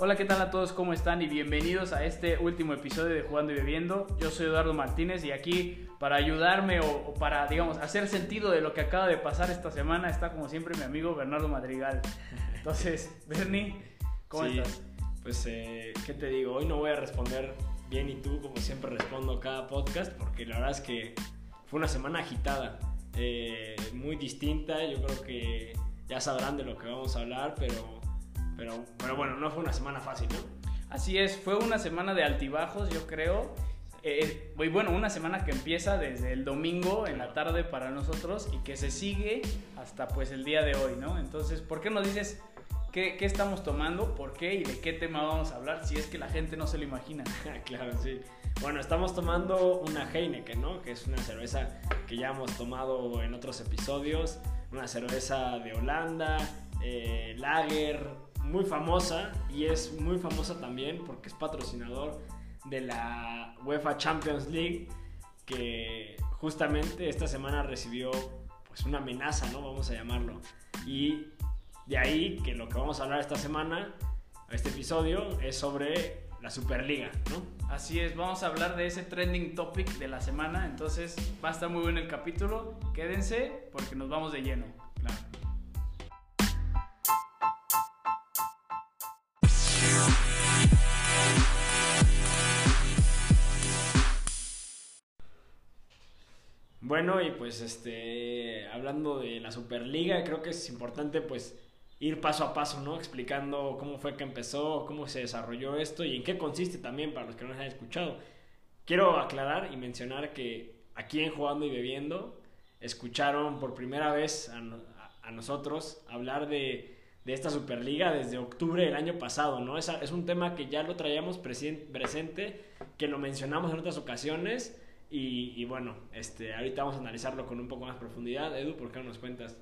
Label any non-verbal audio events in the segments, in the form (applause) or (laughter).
Hola, ¿qué tal a todos? ¿Cómo están? Y bienvenidos a este último episodio de Jugando y Bebiendo. Yo soy Eduardo Martínez y aquí para ayudarme o, para, digamos, hacer sentido de lo que acaba de pasar esta semana está como siempre mi amigo Bernardo Madrigal. (laughs) Entonces, Bernie, ¿cómo estás? Pues, eh, ¿qué te digo? Hoy no voy a responder bien y tú como siempre respondo cada podcast porque la verdad es que fue una semana agitada, eh, muy distinta. Yo creo que ya sabrán de lo que vamos a hablar, pero pero, pero bueno, no fue una semana fácil, ¿no? Así es, fue una semana de altibajos, yo creo. Eh, bueno, una semana que empieza desde el domingo en la tarde para nosotros y que se sigue hasta pues el día de hoy, ¿no? Entonces, ¿por qué nos dices qué, qué estamos tomando, por qué y de qué tema vamos a hablar si es que la gente no se lo imagina? (laughs) claro, sí. Bueno, estamos tomando una Heineken, ¿no? Que es una cerveza que ya hemos tomado en otros episodios, una cerveza de Holanda, eh, lager, muy famosa y es muy famosa también porque es patrocinador de la UEFA Champions League que justamente esta semana recibió pues una amenaza, ¿no? Vamos a llamarlo. Y de ahí que lo que vamos a hablar esta semana, este episodio, es sobre la Superliga, ¿no? Así es, vamos a hablar de ese trending topic de la semana, entonces va a estar muy bueno el capítulo, quédense porque nos vamos de lleno. Bueno, y pues este, hablando de la Superliga, creo que es importante pues ir paso a paso, ¿no? Explicando cómo fue que empezó, cómo se desarrolló esto y en qué consiste también para los que no nos hayan escuchado. Quiero aclarar y mencionar que aquí en Jugando y Bebiendo escucharon por primera vez a, nosotros hablar de, de, esta Superliga desde octubre del año pasado, ¿no? Es, es un tema que ya lo traíamos presente, que lo mencionamos en otras ocasiones y, bueno, este, ahorita vamos a analizarlo con un poco más profundidad. Edu, ¿por qué no nos cuentas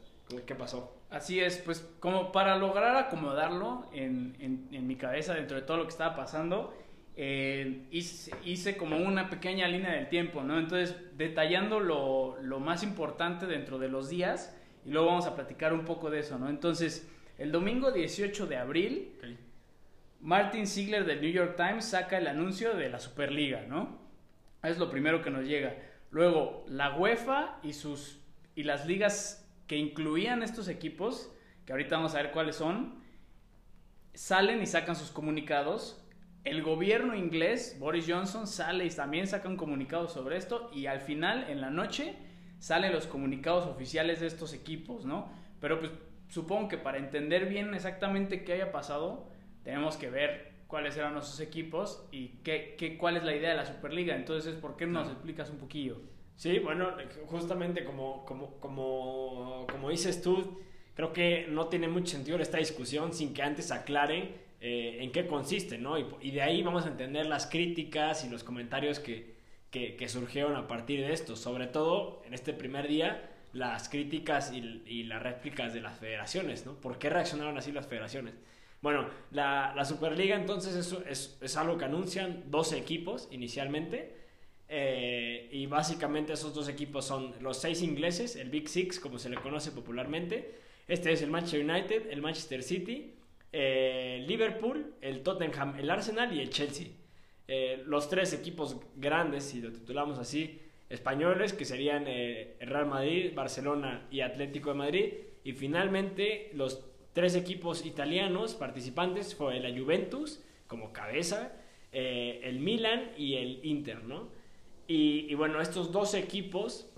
qué pasó? Así es, pues como para lograr acomodarlo en, en, mi cabeza dentro de todo lo que estaba pasando, eh, hice, como una pequeña línea del tiempo, ¿no? Entonces, detallando lo, lo, más importante dentro de los días y luego vamos a platicar un poco de eso, ¿no? Entonces, el domingo 18 de abril, Martin Ziegler del New York Times saca el anuncio de la Superliga, ¿no? Es lo primero que nos llega. Luego, la UEFA y, sus, y las ligas que incluían estos equipos, que ahorita vamos a ver cuáles son, salen y sacan sus comunicados. El gobierno inglés, Boris Johnson, sale y también saca un comunicado sobre esto. Y al final, en la noche, salen los comunicados oficiales de estos equipos, ¿no? Pero pues supongo que para entender bien exactamente qué haya pasado, tenemos que ver cuáles eran nuestros equipos y qué, qué, cuál es la idea de la Superliga. Entonces, ¿por qué no nos explicas un poquillo? Sí, bueno, justamente como, como, como, como dices tú, creo que no tiene mucho sentido esta discusión sin que antes aclaren eh, en qué consiste, ¿no? Y, de ahí vamos a entender las críticas y los comentarios que, que, que, surgieron a partir de esto, sobre todo en este primer día, las críticas y, y las réplicas de las federaciones, ¿no? ¿Por qué reaccionaron así las federaciones? Bueno, la, Superliga entonces es, es, algo que anuncian 12 equipos inicialmente. Eh, y básicamente esos dos equipos son los seis ingleses, el Big Six, como se le conoce popularmente. Este es el Manchester United, el Manchester City, eh, Liverpool, el Tottenham, el Arsenal y el Chelsea. Eh, los tres equipos grandes, si lo titulamos así, españoles, que serían el Real Madrid, Barcelona y Atlético de Madrid. Y finalmente los tres equipos italianos participantes fue la Juventus como cabeza, eh, el Milan y el Inter, ¿no? Y, bueno, estos dos equipos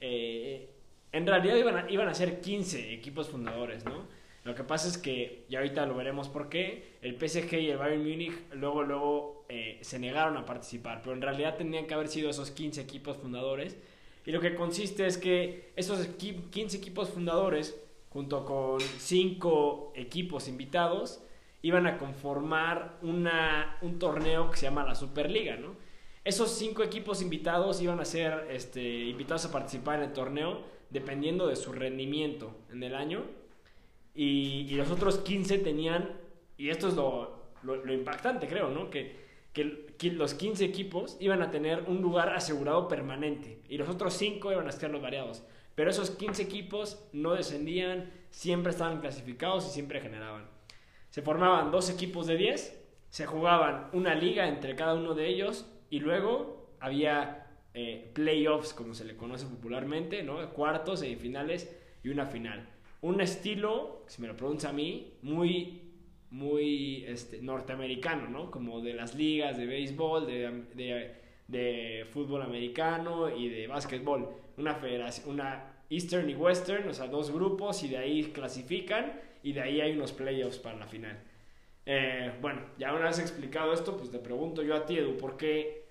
eh, en realidad iban a, iban a ser 15 equipos fundadores, ¿no? Lo que pasa es que, y ahorita lo veremos por qué, el PSG y el Bayern Múnich luego, luego eh, se negaron a participar, pero en realidad tenían que haber sido esos 15 equipos fundadores. Y lo que consiste es que esos 15 equipos fundadores junto con cinco equipos invitados, iban a conformar una, un torneo que se llama la Superliga, ¿no? Esos cinco equipos invitados iban a ser este, invitados a participar en el torneo dependiendo de su rendimiento en el año. Y, los otros 15 tenían, y esto es lo, lo, impactante creo, ¿no? Que, que, los 15 equipos iban a tener un lugar asegurado permanente y los otros 5 iban a ser los variados. Pero esos 15 equipos no descendían, siempre estaban clasificados y siempre generaban. Se formaban dos equipos de 10 se jugaban una liga entre cada uno de ellos y luego había eh, playoffs, como se le conoce popularmente, ¿no? Cuartos, semifinales y una final. Un estilo, si me lo preguntas a mí, muy, muy este, norteamericano, ¿no? Como de las ligas de béisbol, de, de, de fútbol americano y de básquetbol. Una federación, una Eastern y Western, o sea, dos grupos y de ahí clasifican y de ahí hay unos playoffs para la final. Eh, bueno, ya una vez explicado esto, pues te pregunto yo a ti, Edu, ¿por qué,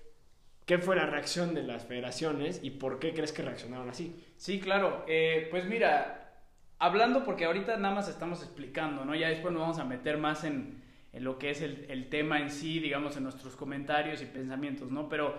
qué fue la reacción de las federaciones y por qué crees que reaccionaron así? Sí, claro. Eh, pues mira, hablando porque ahorita nada más estamos explicando, ¿no? Ya después nos vamos a meter más en, en lo que es el, el, tema en sí, digamos, en nuestros comentarios y pensamientos, ¿no? Pero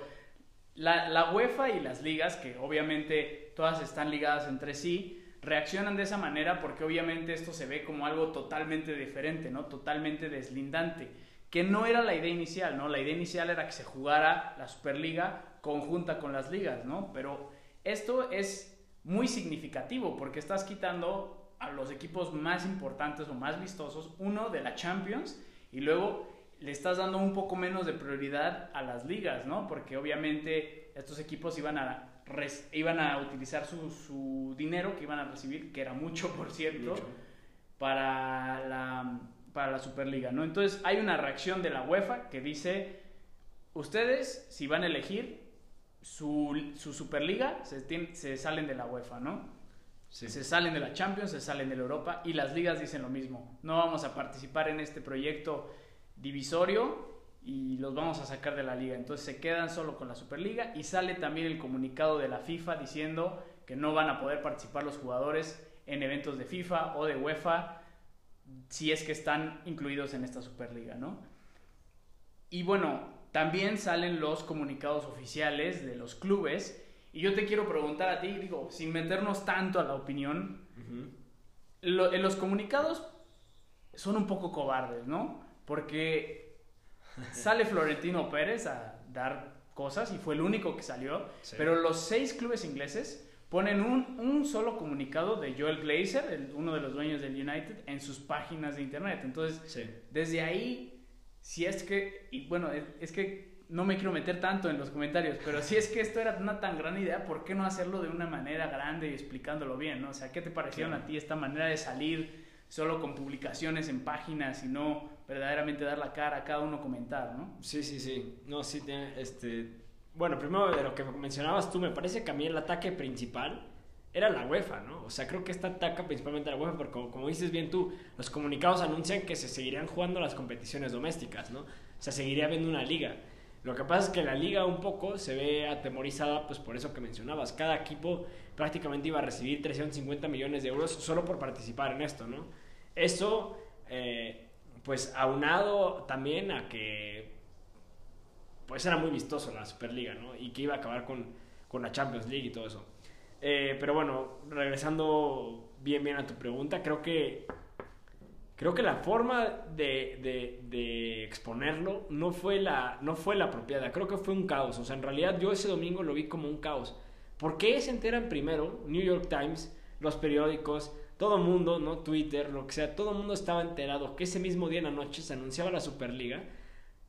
la, UEFA y las ligas, que obviamente todas están ligadas entre sí, reaccionan de esa manera porque obviamente esto se ve como algo totalmente diferente, ¿no? Totalmente deslindante, que no era la idea inicial, ¿no? La idea inicial era que se jugara la Superliga conjunta con las ligas, ¿no? Pero esto es muy significativo porque estás quitando a los equipos más importantes o más vistosos, uno de la Champions y luego le estás dando un poco menos de prioridad a las ligas, ¿no? Porque obviamente estos equipos iban a iban a utilizar su, su, dinero que iban a recibir, que era mucho, por cierto, Para, la, para la Superliga, ¿no? Entonces hay una reacción de la UEFA que dice, ustedes, si van a elegir su, su Superliga, se, se, salen de la UEFA, ¿no? Se salen de la Champions, se salen de la Europa y las ligas dicen lo mismo. No vamos a participar en este proyecto divisorio y los vamos a sacar de la liga. Entonces se quedan solo con la Superliga y sale también el comunicado de la FIFA diciendo que no van a poder participar los jugadores en eventos de FIFA o de UEFA si es que están incluidos en esta Superliga, ¿no? Y bueno, también salen los comunicados oficiales de los clubes y yo te quiero preguntar a ti, digo, sin meternos tanto a la opinión, en los comunicados son un poco cobardes, ¿no? Porque Sale Florentino Pérez a dar cosas y fue el único que salió. Pero los seis clubes ingleses ponen un, un solo comunicado de Joel Glazer, uno de los dueños del United, en sus páginas de internet. Entonces, desde ahí, si es que, y bueno, es, que no me quiero meter tanto en los comentarios, pero si es que esto era una tan gran idea, ¿por qué no hacerlo de una manera grande y explicándolo bien? ¿no? O sea, ¿qué te parecieron a ti esta manera de salir solo con publicaciones en páginas y no verdaderamente dar la cara cada uno comentar, ¿no? Sí, sí, sí. No, sí, este... Bueno, primero de lo que mencionabas tú, me parece que a mí el ataque principal era la UEFA, ¿no? O sea, creo que esta ataca principalmente a la UEFA porque, como, como, dices bien tú, los comunicados anuncian que se seguirían jugando las competiciones domésticas, ¿no? O sea, seguiría habiendo una liga. Lo que pasa es que la liga un poco se ve atemorizada, pues por eso que mencionabas. Cada equipo prácticamente iba a recibir 350 millones de euros solo por participar en esto, ¿no? Eso... Eh, pues aunado también a que pues era muy vistoso la Superliga, ¿no? Y que iba a acabar con, con la Champions League y todo eso. Eh, pero bueno, regresando bien bien a tu pregunta, creo que creo que la forma de, de, exponerlo no fue, la, no fue la apropiada, creo que fue un caos. O sea, en realidad yo ese domingo lo vi como un caos. ¿Por qué se enteran primero New York Times, los periódicos, todo mundo, ¿no? Twitter, lo que sea, todo mundo estaba enterado que ese mismo día en la noche se anunciaba la Superliga,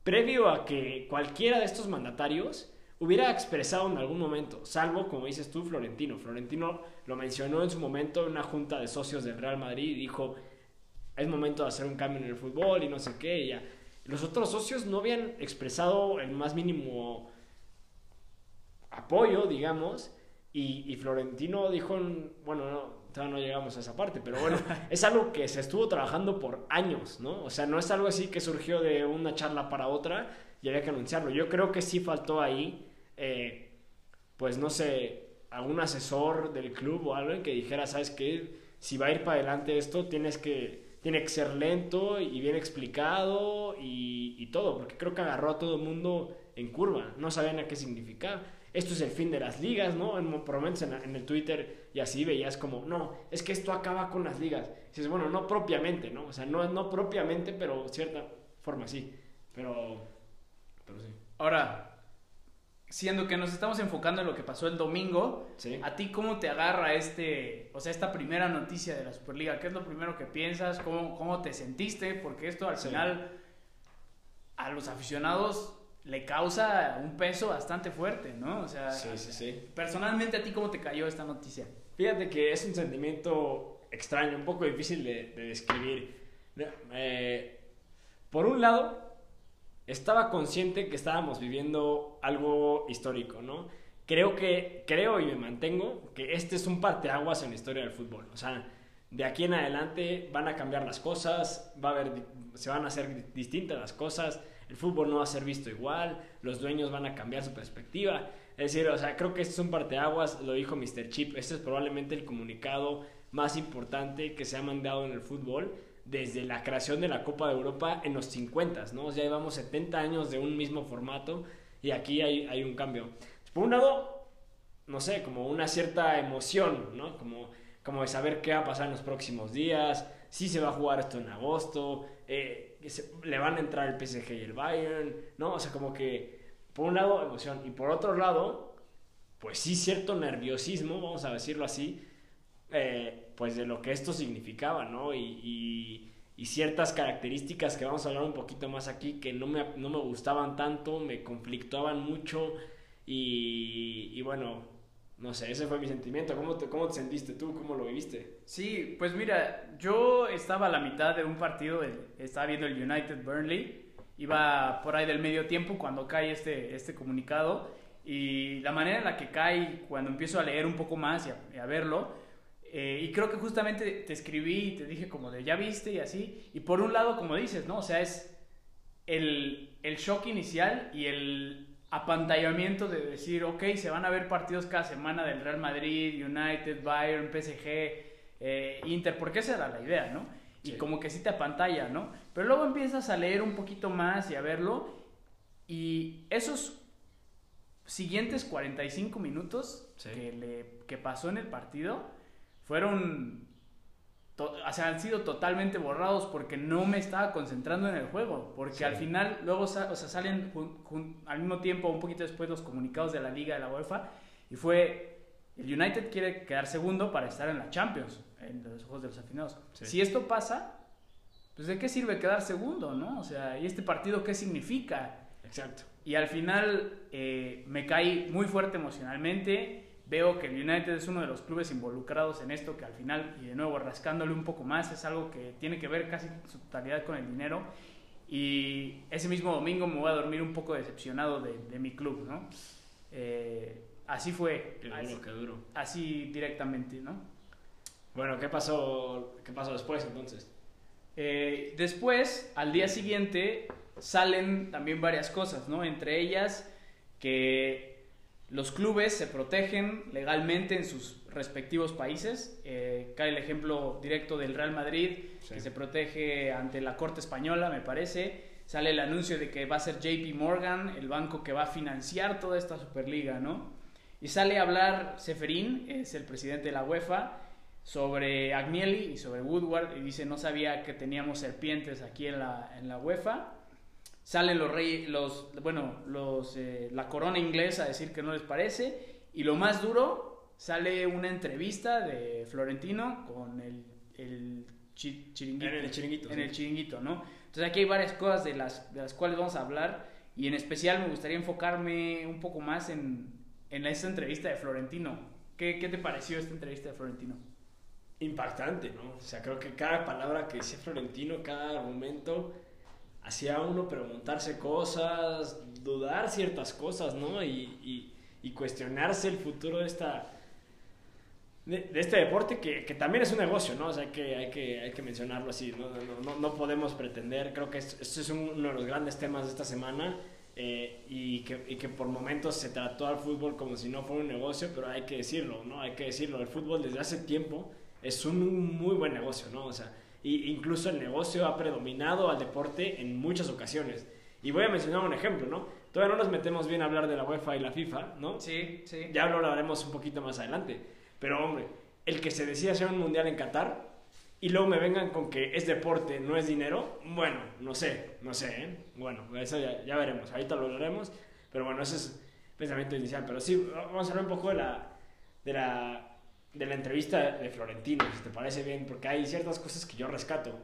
previo a que cualquiera de estos mandatarios hubiera expresado en algún momento, salvo, como dices tú, Florentino. Florentino lo mencionó en su momento en una junta de socios del Real Madrid y dijo, es momento de hacer un cambio en el fútbol y no sé qué. Y ya. Los otros socios no habían expresado el más mínimo apoyo, digamos, y, y Florentino dijo, bueno, no, no llegamos a esa parte, pero bueno, (laughs) es algo que se estuvo trabajando por años, ¿no? O sea, no es algo así que surgió de una charla para otra y había que anunciarlo. Yo creo que sí faltó ahí, eh, pues no sé, algún asesor del club o algo que dijera, ¿sabes qué? Si va a ir para adelante esto, tienes que, tiene que ser lento y bien explicado y, y todo, porque creo que agarró a todo el mundo en curva, no sabían a qué significaba esto es el fin de las ligas, ¿no? En, por lo menos en, el Twitter y así veías como, no, es que esto acaba con las ligas. Y dices, bueno, no propiamente, ¿no? O sea, no, no propiamente, pero cierta forma sí. Pero, pero sí. Ahora, siendo que nos estamos enfocando en lo que pasó el domingo, ¿a ti cómo te agarra este, o sea, esta primera noticia de la Superliga? ¿Qué es lo primero que piensas? ¿Cómo, cómo te sentiste? Porque esto al final a los aficionados le causa un peso bastante fuerte, ¿no? O sea, Sí, sí, sí. personalmente a ti cómo te cayó esta noticia? Fíjate que es un sentimiento extraño, un poco difícil de, de describir. Eh, por un lado, estaba consciente que estábamos viviendo algo histórico, ¿no? Creo que, creo y me mantengo que este es un parteaguas en la historia del fútbol. O sea, de aquí en adelante van a cambiar las cosas, va a haber, se van a hacer distintas las cosas, el fútbol no va a ser visto igual, los dueños van a cambiar su perspectiva. Es decir, o sea, creo que este es un parteaguas, lo dijo Mr. Chip, este es probablemente el comunicado más importante que se ha mandado en el fútbol desde la creación de la Copa de Europa en los 50, ¿no? O sea, llevamos 70 años de un mismo formato y aquí hay, hay un cambio. Por un lado, no sé, como una cierta emoción, ¿no? Como, como de saber qué va a pasar en los próximos días, si se va a jugar esto en agosto, eh, se, le van a entrar el PSG y el Bayern, ¿no? O sea, como que, por un lado, emoción, y por otro lado, pues sí, cierto nerviosismo, vamos a decirlo así, eh, pues de lo que esto significaba, ¿no? Y, y, ciertas características que vamos a hablar un poquito más aquí que no me, no me gustaban tanto, me conflictuaban mucho y, y, bueno, no sé, ese fue mi sentimiento. ¿Cómo te, ¿Cómo te sentiste tú? ¿Cómo lo viviste? Sí, pues mira, yo estaba a la mitad de un partido, estaba viendo el United Burnley, iba por ahí del medio tiempo cuando cae este, este comunicado y la manera en la que cae, cuando empiezo a leer un poco más y a, verlo, eh, y creo que justamente te escribí y te dije como de ya viste y así, y por un lado como dices, ¿no? O sea, es el, el shock inicial y el apantallamiento de decir, ok, se van a ver partidos cada semana del Real Madrid, United, Bayern, PSG, eh, Inter, porque esa era la idea, ¿no? Y Sí. como que sí te apantalla, ¿no? Pero luego empiezas a leer un poquito más y a verlo, y esos siguientes 45 minutos Sí. que, le, que pasó en el partido fueron to- o sea, han sido totalmente borrados porque no me estaba concentrando en el juego. Porque Sí. al final, luego o sea, salen jun- jun- al mismo tiempo, un poquito después, los comunicados de la Liga de la UEFA. Y fue: el United quiere quedar segundo para estar en la Champions, en los ojos de los aficionados. Sí. Si esto pasa, pues ¿de qué sirve quedar segundo, no? O sea, ¿y este partido qué significa? Exacto. Y al final eh, me caí muy fuerte emocionalmente. Veo que el United es uno de los clubes involucrados en esto, que al final, y de nuevo rascándole un poco más, es algo que tiene que ver casi en su totalidad con el dinero. Y ese mismo domingo me voy a dormir un poco decepcionado de, de mi club, ¿no? Eh, así fue, Qué así, duro, qué duro. así directamente, ¿no? Bueno, ¿qué pasó, qué pasó después entonces? Eh, después, al día siguiente, salen también varias cosas, ¿no? Entre ellas que los clubes se protegen legalmente en sus respectivos países. Eh, cae el ejemplo directo del Real Madrid, Sí. que se protege ante la Corte Española, me parece. Sale el anuncio de que va a ser JP Morgan, el banco que va a financiar toda esta Superliga, ¿no? Y sale a hablar Seferín, es el presidente de la UEFA, sobre Agnelli y sobre Woodward y dice no sabía que teníamos serpientes aquí en la, en la UEFA. Salen los reyes, los, bueno, los, eh, la corona inglesa a decir que no les parece. Y lo más duro, sale una entrevista de Florentino con el, el chi- chiringuito. En el chiringuito, En sí. el chiringuito, ¿no? Entonces aquí hay varias cosas de las, de las cuales vamos a hablar. Y en especial me gustaría enfocarme un poco más en, en esta entrevista de Florentino. ¿Qué, ¿Qué te pareció esta entrevista de Florentino? Impactante, ¿no? O sea, creo que cada palabra que decía Florentino, cada argumento, hacía uno preguntarse cosas, dudar ciertas cosas, ¿no? Y, y- y cuestionarse el futuro de esta... De, este deporte que, que también es un negocio, ¿no? O sea, que, hay que, hay que mencionarlo así, ¿no? No, no, no podemos pretender, creo que esto es uno de los grandes temas de esta semana eh, y, que, y que por momentos se trató al fútbol como si no fuera un negocio, pero hay que decirlo, ¿no? Hay que decirlo, el fútbol desde hace tiempo es un muy buen negocio, ¿no? O sea, y incluso el negocio ha predominado al deporte en muchas ocasiones. Y voy a mencionar un ejemplo, ¿no? Todavía no nos metemos bien a hablar de la UEFA y la FIFA, ¿no? Sí, sí. Ya lo hablaremos un poquito más adelante. Pero hombre, el que se decida hacer un mundial en Qatar y luego me vengan con que es deporte, no es dinero, bueno, no sé, no sé, ¿eh? Bueno, eso ya, ya veremos, ahorita lo hablaremos, pero bueno, ese es el pensamiento inicial. Pero sí, vamos a hablar un poco de la, de la, de la entrevista de Florentino, si te parece bien, porque hay ciertas cosas que yo rescato.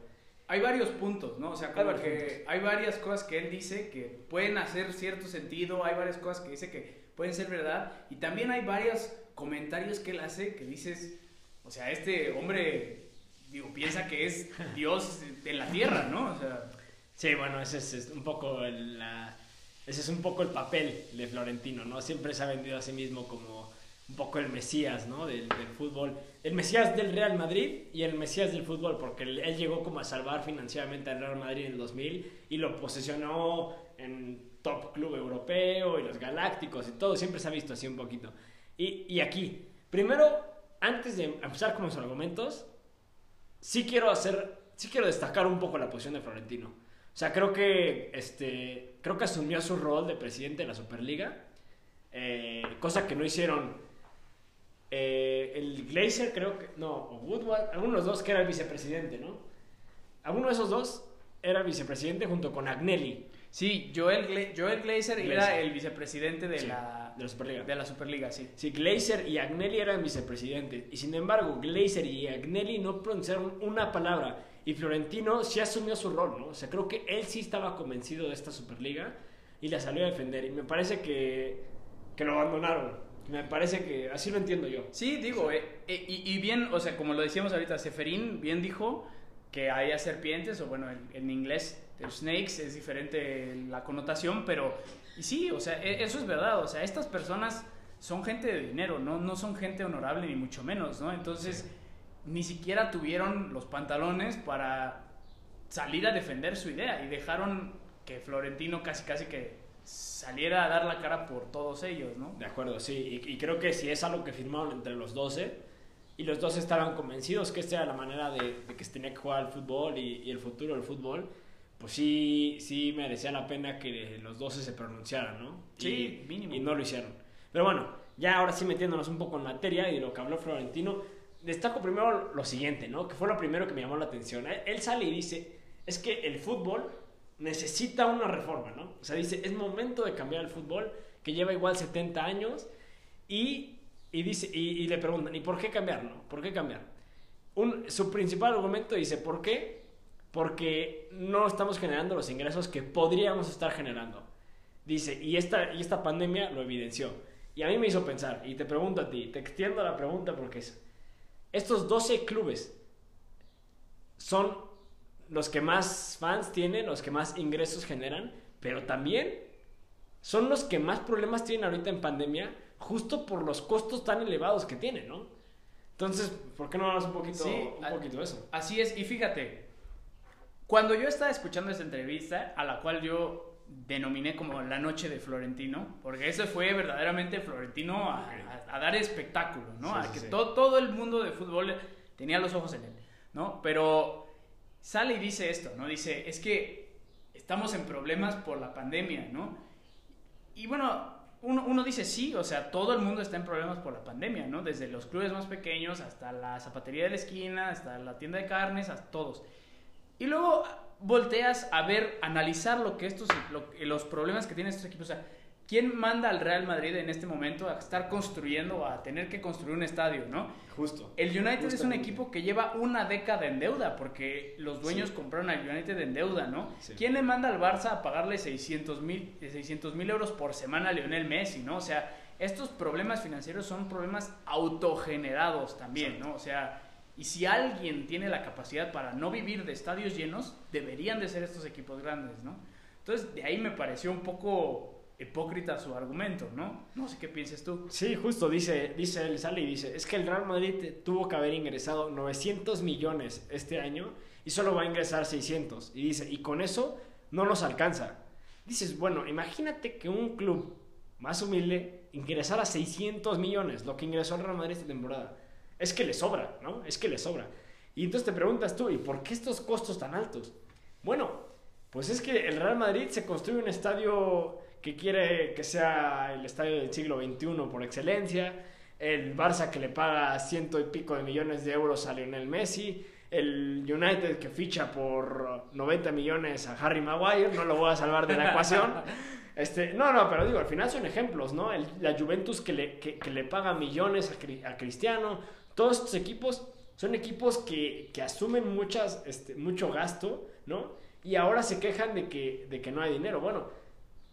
hay varios puntos, ¿no? O sea, Hay como varios que puntos. hay varias cosas que él dice que pueden hacer cierto sentido, hay varias cosas que dice que pueden ser verdad, y también hay varios comentarios que él hace que dices, o sea, este hombre, digo, piensa que es (laughs) Dios en la tierra, ¿no? O sea, Sí, bueno, ese es, es un poco la- ese es un poco el papel de Florentino, ¿no? Siempre se ha vendido a sí mismo como un poco el Mesías, ¿no? Del, fútbol. El Mesías del Real Madrid y el Mesías del fútbol, porque él, él llegó como a salvar financieramente al Real Madrid en el 2000 y lo posicionó en top club europeo y los galácticos y todo, siempre se ha visto así un poquito. Y, y aquí, primero, antes de empezar con los argumentos, sí quiero hacer, sí quiero destacar un poco la posición de Florentino. O sea, creo que, este, creo que asumió su rol de presidente de la Superliga, eh, cosa que no hicieron eh, el Glazer, creo que, no, o Woodward, alguno de los dos que era el vicepresidente, ¿no? Alguno de esos dos era vicepresidente junto con Agnelli sí, Joel, Gla- Joel Glazer, era el vicepresidente de, Sí, la, de la Superliga. de la Superliga, sí. Sí, Glazer y Agnelli eran vicepresidentes. Y sin embargo, Glazer y Agnelli no pronunciaron una palabra. Y Florentino sí asumió su rol, ¿no? O sea, creo que él sí estaba convencido de esta Superliga y la salió a defender. Y me parece que, que lo abandonaron. Me parece que así lo entiendo yo. Sí, digo, eh, eh, y, y bien, o sea, como lo decíamos ahorita, Seferín bien dijo que haya serpientes, o bueno, en, en inglés, the snakes, es diferente la connotación, pero, y sí, o sea, e- eso es verdad, o sea, estas personas son gente de dinero, no, no son gente honorable ni mucho menos, ¿no? Entonces, ni siquiera tuvieron los pantalones para salir a defender su idea y dejaron que Florentino casi casi que saliera a dar la cara por todos ellos, ¿no? De acuerdo, sí. Y, y creo que si es algo que firmaron entre los 12 y los dos estaban convencidos que esta era la manera de, de que se tenía que jugar al fútbol y, y el futuro del fútbol, pues sí, sí merecía la pena que los 12 se pronunciaran, ¿no? Sí, y, mínimo. Y no lo hicieron. Pero bueno, ya ahora sí metiéndonos un poco en materia y de lo que habló Florentino, destaco primero lo siguiente, ¿no? Que fue lo primero que me llamó la atención. Él, él sale y dice, es que el fútbol necesita una reforma, ¿no? O sea, dice, es momento de cambiar el fútbol, que lleva igual 70 años, y, y dice, y, le preguntan, ¿y por qué cambiarlo? ¿Por qué cambiar? Su principal argumento dice, ¿por qué? Porque no estamos generando los ingresos que podríamos estar generando. Dice, y esta, y esta pandemia lo evidenció. Y a mí me hizo pensar, y te pregunto a ti, te extiendo la pregunta porque es, estos 12 clubes son los que más fans tienen, los que más ingresos generan, pero también son los que más problemas tienen ahorita en pandemia, justo por los costos tan elevados que tienen, ¿no? Entonces, ¿por qué no hablamos un poquito, Sí, un poquito de eso? Así es, y fíjate, cuando yo estaba escuchando esta entrevista, a la cual yo denominé como la noche de Florentino, porque ese fue verdaderamente Florentino a, a- a dar espectáculo, ¿no? Sí, a que sí. todo, todo el mundo de fútbol tenía los ojos en él, ¿no? Pero sale y dice esto, ¿no? Dice, es que estamos en problemas por la pandemia, ¿no? Y bueno, uno, uno dice sí, o sea, todo el mundo está en problemas por la pandemia, ¿no? Desde los clubes más pequeños hasta la zapatería de la esquina, hasta la tienda de carnes, hasta todos. Y luego volteas a ver, analizar lo que estos, lo- los problemas que tienen estos equipos. O sea, ¿quién manda al Real Madrid en este momento a estar construyendo, a tener que construir un estadio, ¿no? Justo. El United es un equipo que lleva una década en deuda porque los dueños Sí. compraron al United en deuda, ¿no? Sí. ¿Quién le manda al Barça a pagarle 600 mil euros por semana a Lionel Messi, ¿no? O sea, estos problemas financieros son problemas autogenerados también, ¿no? O sea, y si alguien tiene la capacidad para no vivir de estadios llenos, deberían de ser estos equipos grandes, ¿no? Entonces, de ahí me pareció un poco hipócrita su argumento, ¿no? No sé qué pienses tú. Sí, justo, dice, dice él, sale y dice, es que el Real Madrid tuvo que haber ingresado 900 millones este año y solo va a ingresar 600. Y dice, y con eso no nos alcanza. Dices, bueno, imagínate que un club más humilde ingresara 600 millones, lo que ingresó el Real Madrid esta temporada. Es que le sobra, ¿no? Es que le sobra. Y entonces te preguntas tú, ¿y por qué estos costos tan altos? Bueno, pues es que el Real Madrid se construye un estadio que quiere que sea el estadio del siglo XXI por excelencia, el Barça que le paga ciento y pico de millones de euros a Lionel Messi, el United que ficha por 90 millones a Harry Maguire, no lo voy a salvar de la ecuación. (laughs) Este, no, no, pero digo, al final son ejemplos, ¿no? El- la Juventus que le, que, que le paga millones a, a Cristiano, todos estos equipos son equipos que, que asumen muchas, este, mucho gasto, ¿no? Y ahora se quejan de que, de que no hay dinero. Bueno,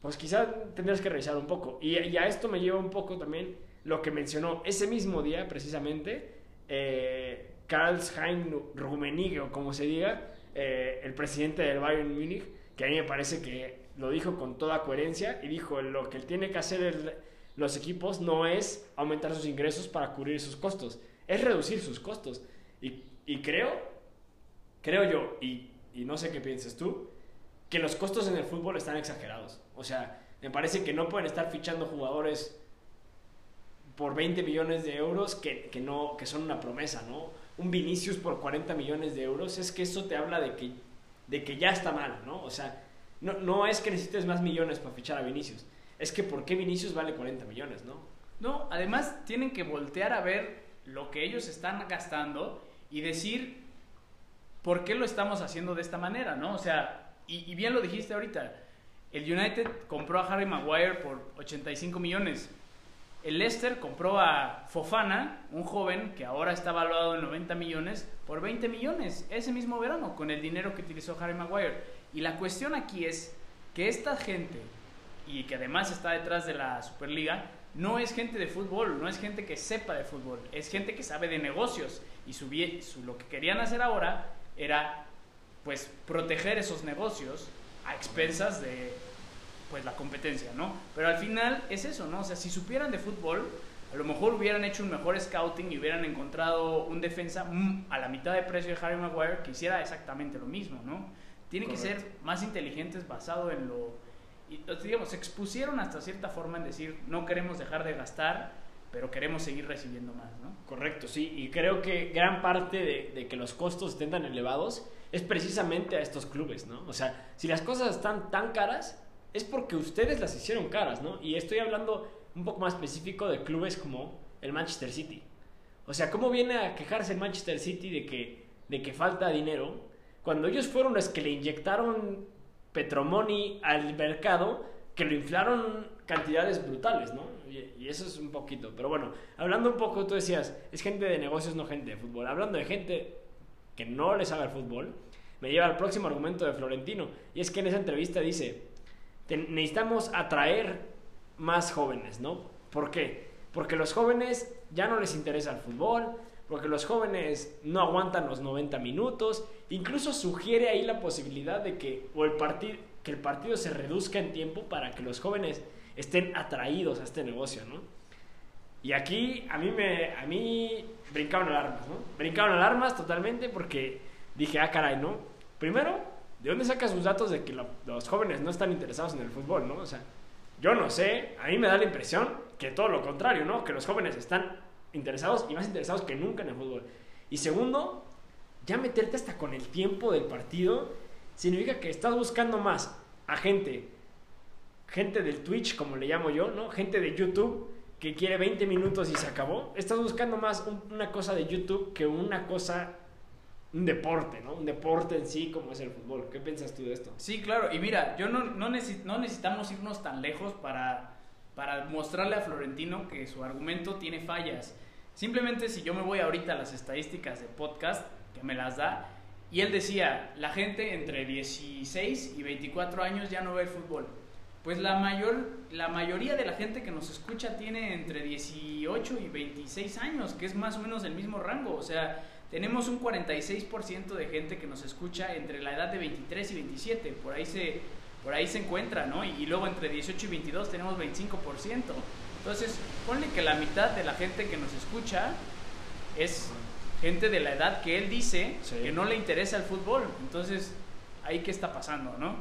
pues quizás tendrías que revisar un poco. Y, y, a esto me lleva un poco también lo que mencionó ese mismo día, precisamente, eh, Karl-Heinz Rummenigge, o como se diga, eh, el presidente del Bayern Múnich, que a mí me parece que lo dijo con toda coherencia y dijo lo que tiene que hacer los equipos no es aumentar sus ingresos para cubrir sus costos, es reducir sus costos. Y, y creo, creo yo, y, y no sé qué piensas tú, que los costos en el fútbol están exagerados. O sea, me parece que no pueden estar fichando jugadores por 20 millones de euros que, que, no, que son una promesa, ¿no? Un Vinicius por 40 millones de euros, es que eso te habla de que, de que ya está mal, ¿no? O sea, no, no es que necesites más millones para fichar a Vinicius, es que ¿por qué Vinicius vale 40 millones, no? No, además tienen que voltear a ver lo que ellos están gastando y decir por qué lo estamos haciendo de esta manera, ¿no? O sea, y, bien lo dijiste ahorita, el United compró a Harry Maguire por 85 millones. El Leicester compró a Fofana, un joven que ahora está valuado en 90 millones, por 20 millones ese mismo verano, con el dinero que utilizó Harry Maguire. Y la cuestión aquí es que esta gente, y que además está detrás de la Superliga, no es gente de fútbol, no es gente que sepa de fútbol, es gente que sabe de negocios. Y su, su, lo que querían hacer ahora era, pues, proteger esos negocios a expensas de, pues, la competencia, ¿no? Pero al final es eso, ¿no? O sea, si supieran de fútbol, a lo mejor hubieran hecho un mejor scouting y hubieran encontrado un defensa a la mitad de precio de Harry Maguire que hiciera exactamente lo mismo, ¿no? Tienen que ser más inteligentes basado en lo... Y, digamos, se expusieron hasta cierta forma en decir, no queremos dejar de gastar, pero queremos seguir recibiendo más, ¿no? Correcto, sí. Y creo que gran parte de, de, que los costos estén tan elevados es precisamente a estos clubes, ¿no? O sea, si las cosas están tan caras, es porque ustedes las hicieron caras, ¿no? Y estoy hablando un poco más específico de clubes como el Manchester City. O sea, ¿cómo viene a quejarse el Manchester City de que, de que falta dinero cuando ellos fueron los que le inyectaron Petromoni al mercado, que lo inflaron cantidades brutales, ¿no? Y, y, eso es un poquito. Pero bueno, hablando un poco, tú decías, es gente de negocios, no gente de fútbol. Hablando de gente que no le sabe el fútbol, me lleva al próximo argumento de Florentino. Y es que en esa entrevista dice, necesitamos atraer más jóvenes, ¿no? ¿Por qué? Porque los jóvenes ya no les interesa el fútbol, porque los jóvenes no aguantan los 90 minutos, incluso sugiere ahí la posibilidad de que, o el partido, que el partido se reduzca en tiempo para que los jóvenes estén atraídos a este negocio, ¿no? Y aquí a mí me, a mí brincaron alarmas, ¿no? Brincaron alarmas totalmente porque dije, ah, caray, ¿no? Primero, ¿de dónde saca sus datos de que lo, los jóvenes no están interesados en el fútbol, ¿no? O sea, yo no sé, a mí me da la impresión que todo lo contrario, ¿no? Que los jóvenes están interesados y más interesados que nunca en el fútbol. Y segundo, ya meterte hasta con el tiempo del partido significa que estás buscando más a gente, gente del Twitch, como le llamo yo, ¿no? Gente de YouTube que quiere 20 minutos y se acabó. Estás buscando más un, una cosa de YouTube que una cosa, un deporte, ¿no? Un deporte en sí como es el fútbol. ¿Qué piensas tú de esto? Sí, claro. Y mira, yo no, no, neces no necesitamos irnos tan lejos para, para mostrarle a Florentino que su argumento tiene fallas. Simplemente si yo me voy ahorita a las estadísticas de podcast, que me las da, y él decía, la gente entre 16 y 24 años ya no ve fútbol. Pues la, mayor, la mayoría de la gente que nos escucha tiene entre 18 y 26 años, que es más o menos el mismo rango. O sea, tenemos un 46% de gente que nos escucha entre la edad de 23 y 27. Por ahí se, por ahí se encuentra, ¿no? Y, y luego entre 18 y 22 tenemos 25%. Entonces, ponle que la mitad de la gente que nos escucha es gente de la edad que él dice sí. que no le interesa el fútbol. Entonces, ahí qué está pasando, ¿no?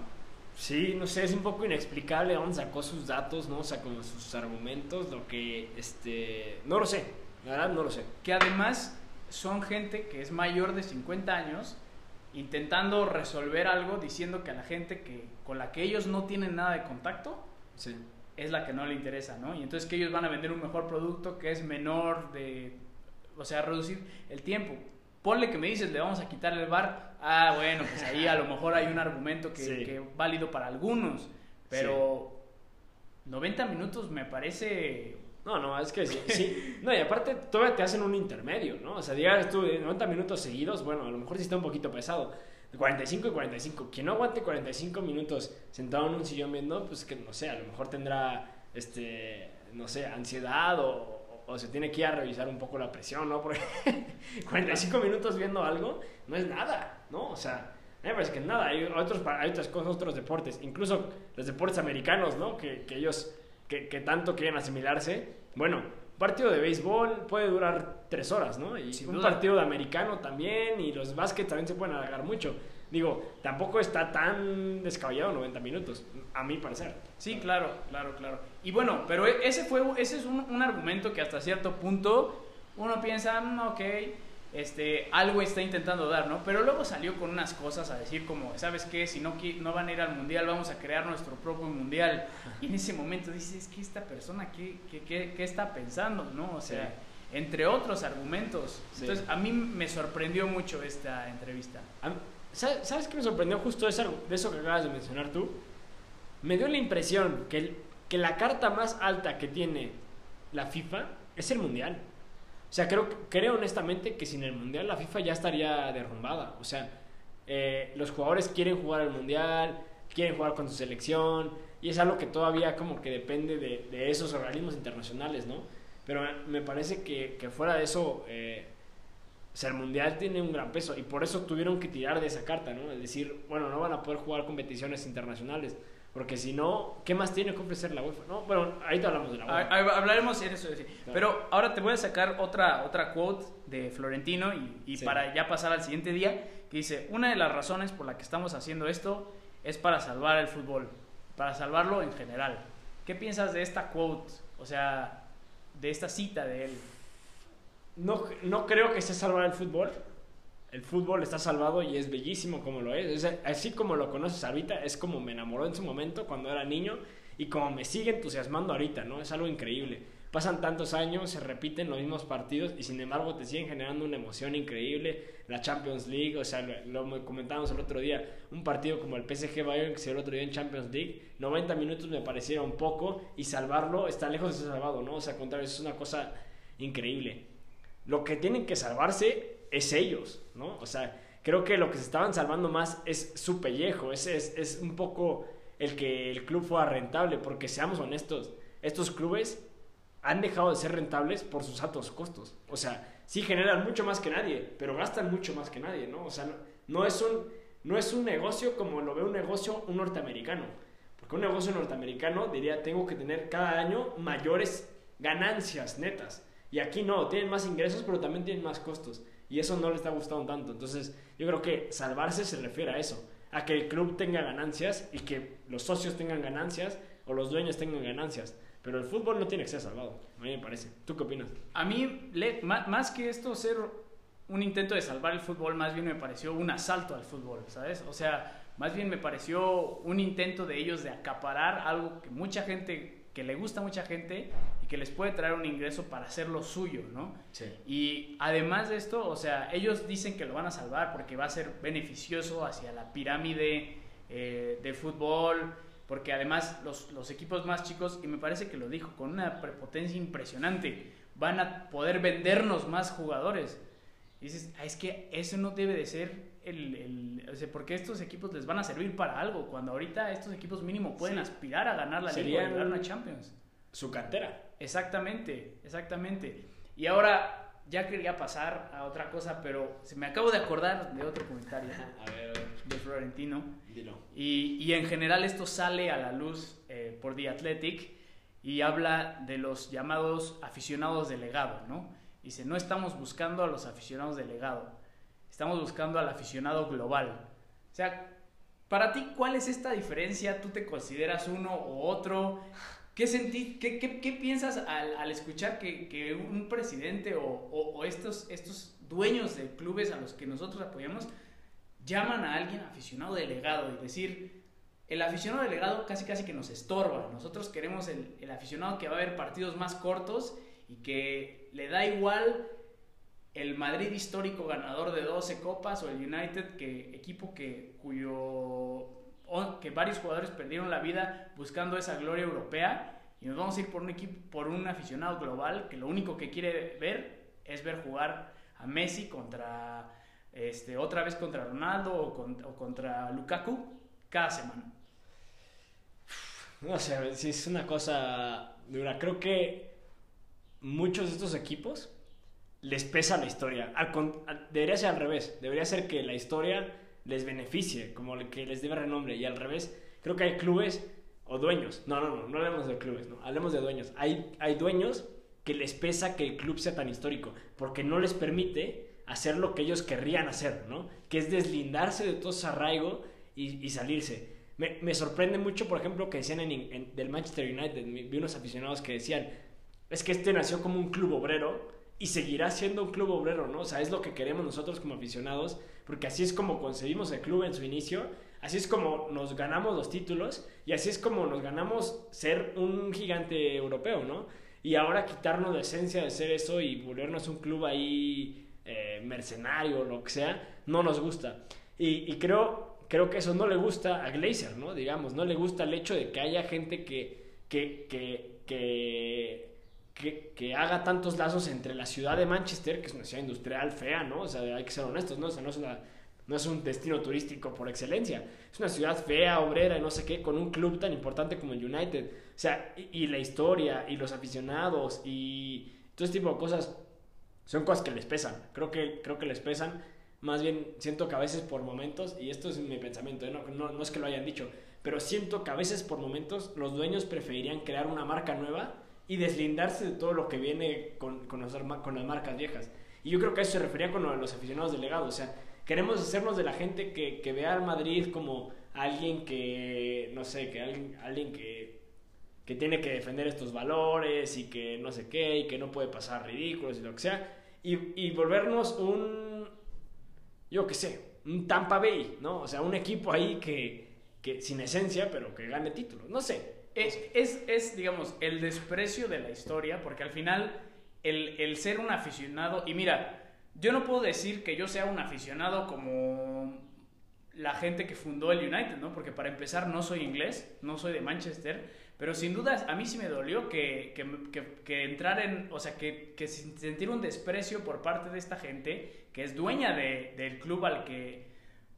Sí, no sé, es un poco inexplicable dónde sacó sus datos, ¿no? O sea, sus argumentos, lo que, este, no lo sé, la verdad no lo sé. Que además son gente que es mayor de 50 años intentando resolver algo diciendo que a la gente que con la que ellos no tienen nada de contacto sí. es la que no le interesa, ¿no? Y entonces que ellos van a vender un mejor producto que es menor de, o sea, reducir el tiempo. Ponle que me dices, le vamos a quitar el bar. Ah, bueno, pues ahí a lo mejor hay un argumento que, Sí. que válido para algunos. Pero 90 minutos me parece No, no, es que sí, sí. No, y aparte todavía te hacen un intermedio, ¿no? O sea, digas tú 90 minutos seguidos, bueno, a lo mejor sí está un poquito pesado. 45 y 45. Quien no aguante 45 minutos sentado en un sillón viendo, pues que no sé, a lo mejor tendrá, este, no sé, ansiedad o, o se tiene que ir a revisar un poco la presión, ¿no? Porque (laughs) 45 minutos viendo algo no es nada, ¿no? O sea, me parece que nada. Hay, otros, hay otras cosas, otros deportes, incluso los deportes americanos, ¿no? Que, que ellos, que, que tanto quieren asimilarse. Bueno, partido de béisbol puede durar tres horas, ¿no? Y un partido de americano también, y los básquet también se pueden alargar mucho. Digo, tampoco está tan descabellado 90 minutos, a mi parecer. Sí, claro, claro, claro. Y bueno, pero e, ese, fue, ese es un, un argumento que hasta cierto punto uno piensa, mm, ok, este, algo está intentando dar, ¿no? Pero luego salió con unas cosas a decir como, ¿sabes qué? Si no, no van a ir al mundial, vamos a crear nuestro propio mundial. Y en ese momento dices, ¿qué esta persona, ¿qué, qué, qué, está pensando, no? O sea, entre otros argumentos. Entonces, a mí me sorprendió mucho esta entrevista. ¿Sabes qué me sorprendió justo de eso, de que acabas de mencionar tú? Me dio la impresión que, que la carta más alta que tiene la FIFA es el mundial. O sea, creo, creo honestamente que sin el Mundial la FIFA ya estaría derrumbada. O sea, eh, los jugadores quieren jugar al Mundial, quieren jugar con su selección, y es algo que todavía como que depende de, esos organismos internacionales, ¿no? Pero me parece que, que fuera de eso, eh, o sea, el Mundial tiene un gran peso, y por eso tuvieron que tirar de esa carta, ¿no? Es decir, bueno, no van a poder jugar competiciones internacionales. Porque si no, ¿qué más tiene que ofrecer la UEFA? No, bueno, ahí te hablamos de la UEFA. hablaremos en eso. Pero ahora te voy a sacar otra, otra quote de Florentino y, para ya pasar al siguiente día, que dice, una de las razones por la que estamos haciendo esto es para salvar el fútbol, para salvarlo en general. ¿Qué piensas de esta quote? O sea, de esta cita de él. No, no creo que sea salvar el fútbol, el fútbol está salvado y es bellísimo como lo es. Así como lo conoces ahorita, es como me enamoró en su momento cuando era niño y como me sigue entusiasmando ahorita, ¿no? Es algo increíble. Pasan tantos años, se repiten los mismos partidos y sin embargo te siguen generando una emoción increíble. La Champions League, o sea, lo, comentábamos el otro día, un partido como el PSG Bayern que se dio el otro día en Champions League, 90 minutos me parecieron poco y salvarlo está lejos de ser salvado, ¿no? O sea, al contrario, es una cosa increíble. Lo que tienen que salvarse es ellos, ¿no? O sea, creo que lo que se estaban salvando más es su pellejo, es, es, es un poco el que el club fuera rentable, porque seamos honestos, estos clubes han dejado de ser rentables por sus altos costos. O sea, sí generan mucho más que nadie, pero gastan mucho más que nadie, ¿no? O sea, no, es, un, no es un negocio como lo ve un negocio un norteamericano. Porque un negocio norteamericano diría, tengo que tener cada año mayores ganancias netas. Y aquí no, tienen más ingresos, pero también tienen más costos. Y eso no le está gustando tanto. Entonces, yo creo que salvarse se refiere a eso. A que el club tenga ganancias y que los socios tengan ganancias o los dueños tengan ganancias. Pero el fútbol no tiene que ser salvado, a mí me parece. ¿Tú qué opinas? A mí, más que esto ser un intento de salvar el fútbol, más bien me pareció un asalto al fútbol, ¿sabes? O sea, más bien me pareció un intento de ellos de acaparar algo que mucha gente, que le gusta a mucha gente que les puede traer un ingreso para hacerlo suyo, ¿no? Sí. Y además de esto, o sea, ellos dicen que lo van a salvar porque va a ser beneficioso hacia la pirámide eh, del fútbol, porque además los, los, equipos más chicos, y me parece que lo dijo, con una prepotencia impresionante, van a poder vendernos más jugadores. Y dices, ah, es que eso no debe de ser el, el o sea, porque estos equipos les van a servir para algo, cuando ahorita estos equipos mínimo pueden aspirar a ganar la Liga y ganar una Champions. Su cantera. Exactamente, exactamente. Y ahora ya quería pasar a otra cosa, pero se me acabo de acordar de otro comentario (laughs) de Florentino. Y, y, en general esto sale a la luz eh, por The Athletic y habla de los llamados aficionados de legado, ¿no? Dice, no estamos buscando a los aficionados de legado, estamos buscando al aficionado global. O sea, para ti, ¿cuál es esta diferencia? ¿Tú te consideras uno u otro? ¿Qué, sentí, qué, qué, piensas al, al escuchar que, que, un presidente o, o, estos, estos dueños de clubes a los que nosotros apoyamos llaman a alguien aficionado delegado y decir, el aficionado delegado casi casi que nos estorba, nosotros queremos el, el aficionado que va a ver partidos más cortos y que le da igual el Madrid histórico ganador de 12 copas o el United que equipo que cuyo que varios jugadores perdieron la vida buscando esa gloria europea y nos vamos a ir por un equipo, por un aficionado global que lo único que quiere ver es ver jugar a Messi contra, este, otra vez contra Ronaldo o, contra Lukaku cada semana. No sé, es una cosa dura. Creo que muchos de estos equipos les pesa la historia. debería ser al revés. Debería ser que la historia les beneficie, como que les dé renombre. Y al revés, creo que hay clubes o dueños. No, no, no, no hablemos de clubes, no. Hablemos de dueños. Hay, hay dueños que les pesa que el club sea tan histórico, porque no les permite hacer lo que ellos querrían hacer, ¿no? Que es deslindarse de todo ese arraigo y, salirse. Me, sorprende mucho, por ejemplo, que decían en, del Manchester United, vi unos aficionados que decían, es que este nació como un club obrero y seguirá siendo un club obrero, ¿no? O sea, es lo que queremos nosotros como aficionados, porque así es como concebimos el club en su inicio, así es como nos ganamos los títulos y así es como nos ganamos ser un gigante europeo, ¿no? Y ahora quitarnos la esencia de ser eso y volvernos un club ahí eh, mercenario o lo que sea, no nos gusta. Y, creo, creo que eso no le gusta a Glazer, ¿no? Digamos, no le gusta el hecho de que haya gente que, que, que, que, que, haga tantos lazos entre la ciudad de Manchester, que es una ciudad industrial fea, ¿no? O sea, hay que ser honestos, ¿no? O sea, no es, no es un destino turístico por excelencia. Es una ciudad fea, obrera y no sé qué, con un club tan importante como el United. O sea, y, la historia, y los aficionados, y todo este tipo de cosas son cosas que les pesan. Creo que, creo que les pesan. Más bien siento que a veces por momentos, y esto es mi pensamiento, ¿eh? no, no, no es que lo hayan dicho, pero siento que a veces por momentos los dueños preferirían crear una marca nueva y deslindarse de todo lo que viene con, con, con las marcas viejas. Y yo creo que a eso se refería con los aficionados delegados. O sea, queremos hacernos de la gente que, que vea al Madrid como alguien que, no sé, que alguien, alguien que, que tiene que defender estos valores y que no sé qué, y que no puede pasar ridículos y lo que sea. Y, y volvernos un, yo qué sé, un Tampa Bay, ¿no? O sea, un equipo ahí que, que sin esencia, pero que gane títulos. No sé, es, es, digamos, el desprecio de la historia, porque al final el, ser un aficionado, y mira, yo no puedo decir que yo sea un aficionado como la gente que fundó el United, ¿no? Porque para empezar no soy inglés, no soy de Manchester, pero sin duda a mí sí me dolió que, que, entrar en, o sea, que, que, sentir un desprecio por parte de esta gente que es dueña de, del club al que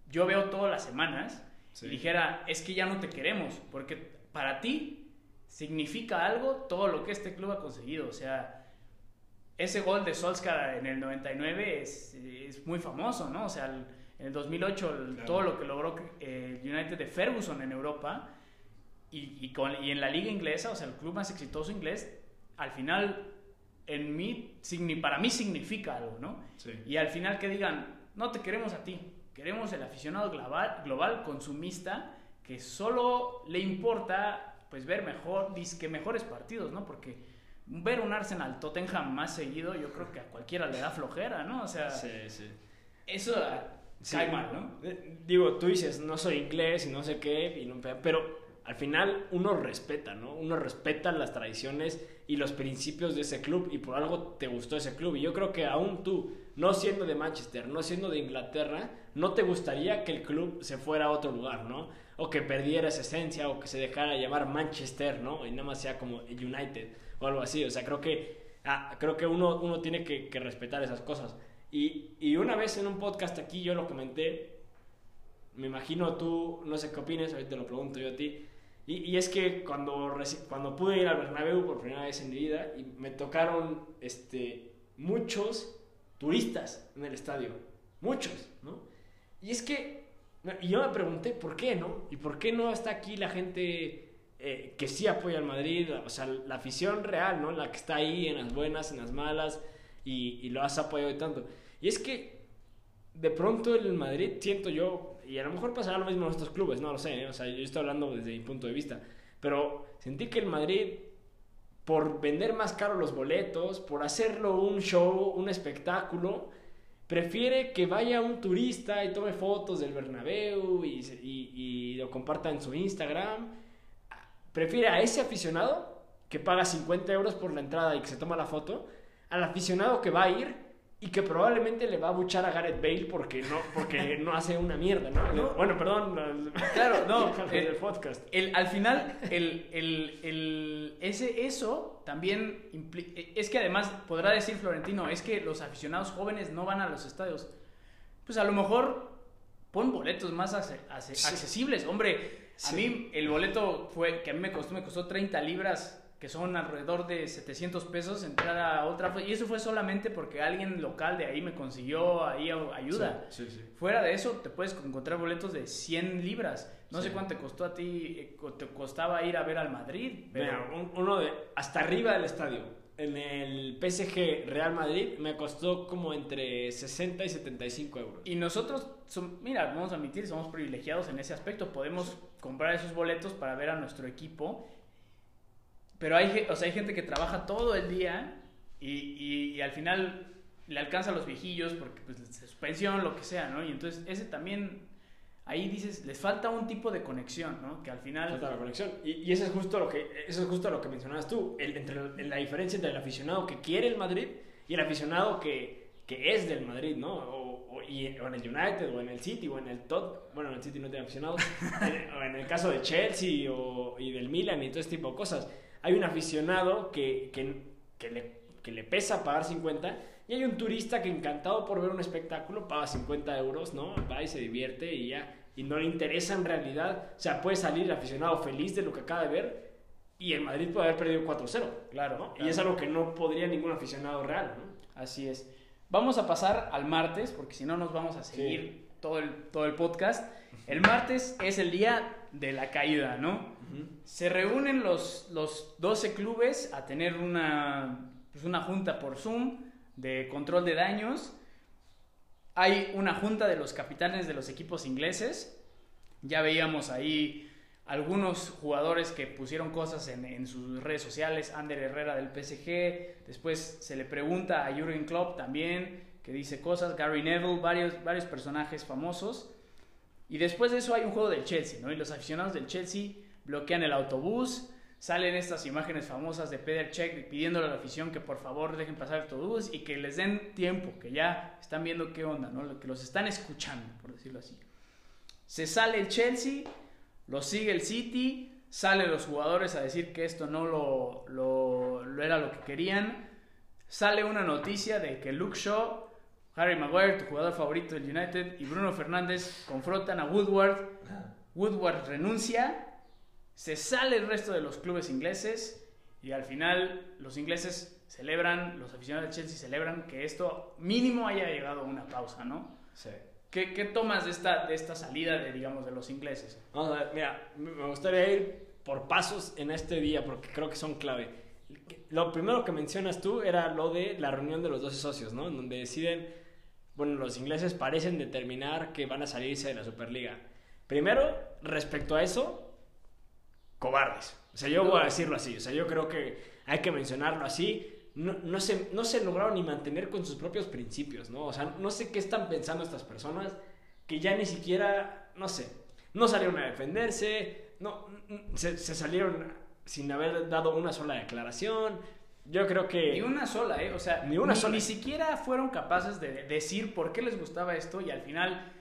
yo veo todas las semanas y dijera, es que ya no te queremos, porque para ti significa algo todo lo que este club ha conseguido. O sea, ese gol de Solskjaer en el 99 es, es muy famoso, ¿no? O sea, en el 2008 todo lo que logró el eh, United de Ferguson en Europa y, y, con, y, en la liga inglesa, o sea, el club más exitoso inglés, al final, en mí, para mí significa algo, ¿no? Y al final que digan, no te queremos a ti, queremos el aficionado global, global consumista que solo le importa pues ver mejor, que mejores partidos, ¿no? Porque ver un Arsenal Tottenham más seguido, yo creo que a cualquiera le da flojera, ¿no? O sea, eso ah, cae mal, ¿no? Eh, digo, tú dices, no soy inglés y no sé qué, y no, pero al final uno respeta, ¿no? Uno respeta las tradiciones y los principios de ese club y por algo te gustó ese club. Y yo creo que aún tú, no siendo de Manchester, no siendo de Inglaterra, no te gustaría que el club se fuera a otro lugar, ¿no? O que perdiera esa esencia o que se dejara llamar Manchester, ¿no? Y nada más sea como United o algo así. O sea, creo que, ah, creo que uno, uno tiene que, respetar esas cosas. Y, y, una vez en un podcast aquí yo lo comenté, me imagino tú, no sé qué opinas, ahorita te lo pregunto yo a ti. Y, y, es que cuando, cuando pude ir al Bernabéu por primera vez en mi vida, y me tocaron este, muchos turistas en el estadio. Muchos, ¿no? Y es que y yo me pregunté, ¿por qué no? ¿Y por qué no está aquí la gente eh, que sí apoya al Madrid? O sea, la afición real, ¿no? La que está ahí en las buenas, en las malas, y, y lo has apoyado tanto. Y es que de pronto el Madrid, siento yo, y a lo mejor pasará lo mismo en estos clubes, no lo sé, ¿eh? o sea, yo estoy hablando desde mi punto de vista, pero sentí que el Madrid, por vender más caro los boletos, por hacerlo un show, un espectáculo, prefiere que vaya un turista y tome fotos del Bernabéu y, y, lo comparta en su Instagram. Prefiere a ese aficionado que paga 50 euros por la entrada y que se toma la foto, al aficionado que va a ir y que probablemente le va a buchar a Gareth Bale porque no, porque no hace una mierda, ¿no? Bueno, perdón. Claro, no. (laughs) el, el podcast. El, al final, el, el, el, ese, eso también es que además podrá decir Florentino, es que los aficionados jóvenes no van a los estadios. Pues a lo mejor pon boletos más accesibles. Hombre, a mí el boleto fue que a mí me costó, me costó 30 libras que son alrededor de 700 pesos, entrar a otra... Y eso fue solamente porque alguien local de ahí me consiguió ahí ayuda. Fuera de eso, te puedes encontrar boletos de 100 libras. No sé cuánto te costó a ti, eh, te costaba ir a ver al Madrid. Pero... uno de hasta arriba del estadio. En el PSG Real Madrid me costó como entre 60 y 75 euros. Y nosotros, mira, vamos a admitir, somos privilegiados en ese aspecto. Podemos comprar esos boletos para ver a nuestro equipo pero hay, o sea, hay gente que trabaja todo el día y, y, al final le alcanza a los viejillos porque pues suspensión, lo que sea, ¿no? Y entonces ese también, ahí dices, les falta un tipo de conexión, ¿no? Que al final... Falta la conexión. Y, y eso, es justo lo que, eso es justo lo que mencionabas tú, el, entre la diferencia entre el aficionado que quiere el Madrid y el aficionado que, que es del Madrid, ¿no? O, o, y, o, en el United, o en el City, o en el Tot, bueno, en el City no tiene aficionados, (laughs) o en el caso de Chelsea o, y del Milan y todo este tipo de cosas hay un aficionado que, que, le, que le pesa pagar 50 y hay un turista que encantado por ver un espectáculo paga 50 euros, ¿no? Va y se divierte y ya. Y no le interesa en realidad. O sea, puede salir el aficionado feliz de lo que acaba de ver y el Madrid puede haber perdido 4-0. Claro, Y es algo que no podría ningún aficionado real, ¿no? Así es. Vamos a pasar al martes, porque si no nos vamos a seguir todo, el, todo el podcast. El martes es el día de la caída, ¿no? Se reúnen los, los 12 clubes a tener una, pues una junta por Zoom de control de daños. Hay una junta de los capitanes de los equipos ingleses. Ya veíamos ahí algunos jugadores que pusieron cosas en, en, sus redes sociales. Ander Herrera del PSG. Después se le pregunta a Jürgen Klopp también, que dice cosas. Gary Neville, varios, varios personajes famosos. Y después de eso hay un juego del Chelsea, ¿no? Y los aficionados del Chelsea bloquean el autobús, salen estas imágenes famosas de Peter Check pidiéndole a la afición que por favor dejen pasar el autobús y que les den tiempo, que ya están viendo qué onda, ¿no? que los están escuchando, por decirlo así. Se sale el Chelsea, lo sigue el City, salen los jugadores a decir que esto no lo, lo, era lo que querían. Sale una noticia de que Luke Shaw, Harry Maguire, tu jugador favorito del United, y Bruno Fernández confrontan a Woodward. Woodward renuncia se sale el resto de los clubes ingleses y al final los ingleses celebran, los aficionados de Chelsea celebran que esto mínimo haya llegado a una pausa, ¿no? Sí. ¿Qué, qué tomas de esta, de esta salida, de, digamos, de los ingleses? Vamos a ver, mira, me gustaría ir por pasos en este día porque creo que son clave. Lo primero que mencionas tú era lo de la reunión de los 12 socios, ¿no? En donde deciden, bueno, los ingleses parecen determinar que van a salirse de la Superliga. Primero, respecto a eso, cobardes. O sea, yo voy a decirlo así. O sea, yo creo que hay que mencionarlo así. No, no, se, no se lograron ni mantener con sus propios principios, ¿no? O sea, no sé qué están pensando estas personas que ya ni siquiera, no sé, no salieron a defenderse, no, se, salieron sin haber dado una sola declaración. Yo creo que... Ni una sola, ¿eh? O sea, ni, una sola. ni siquiera fueron capaces de decir por qué les gustaba esto y al final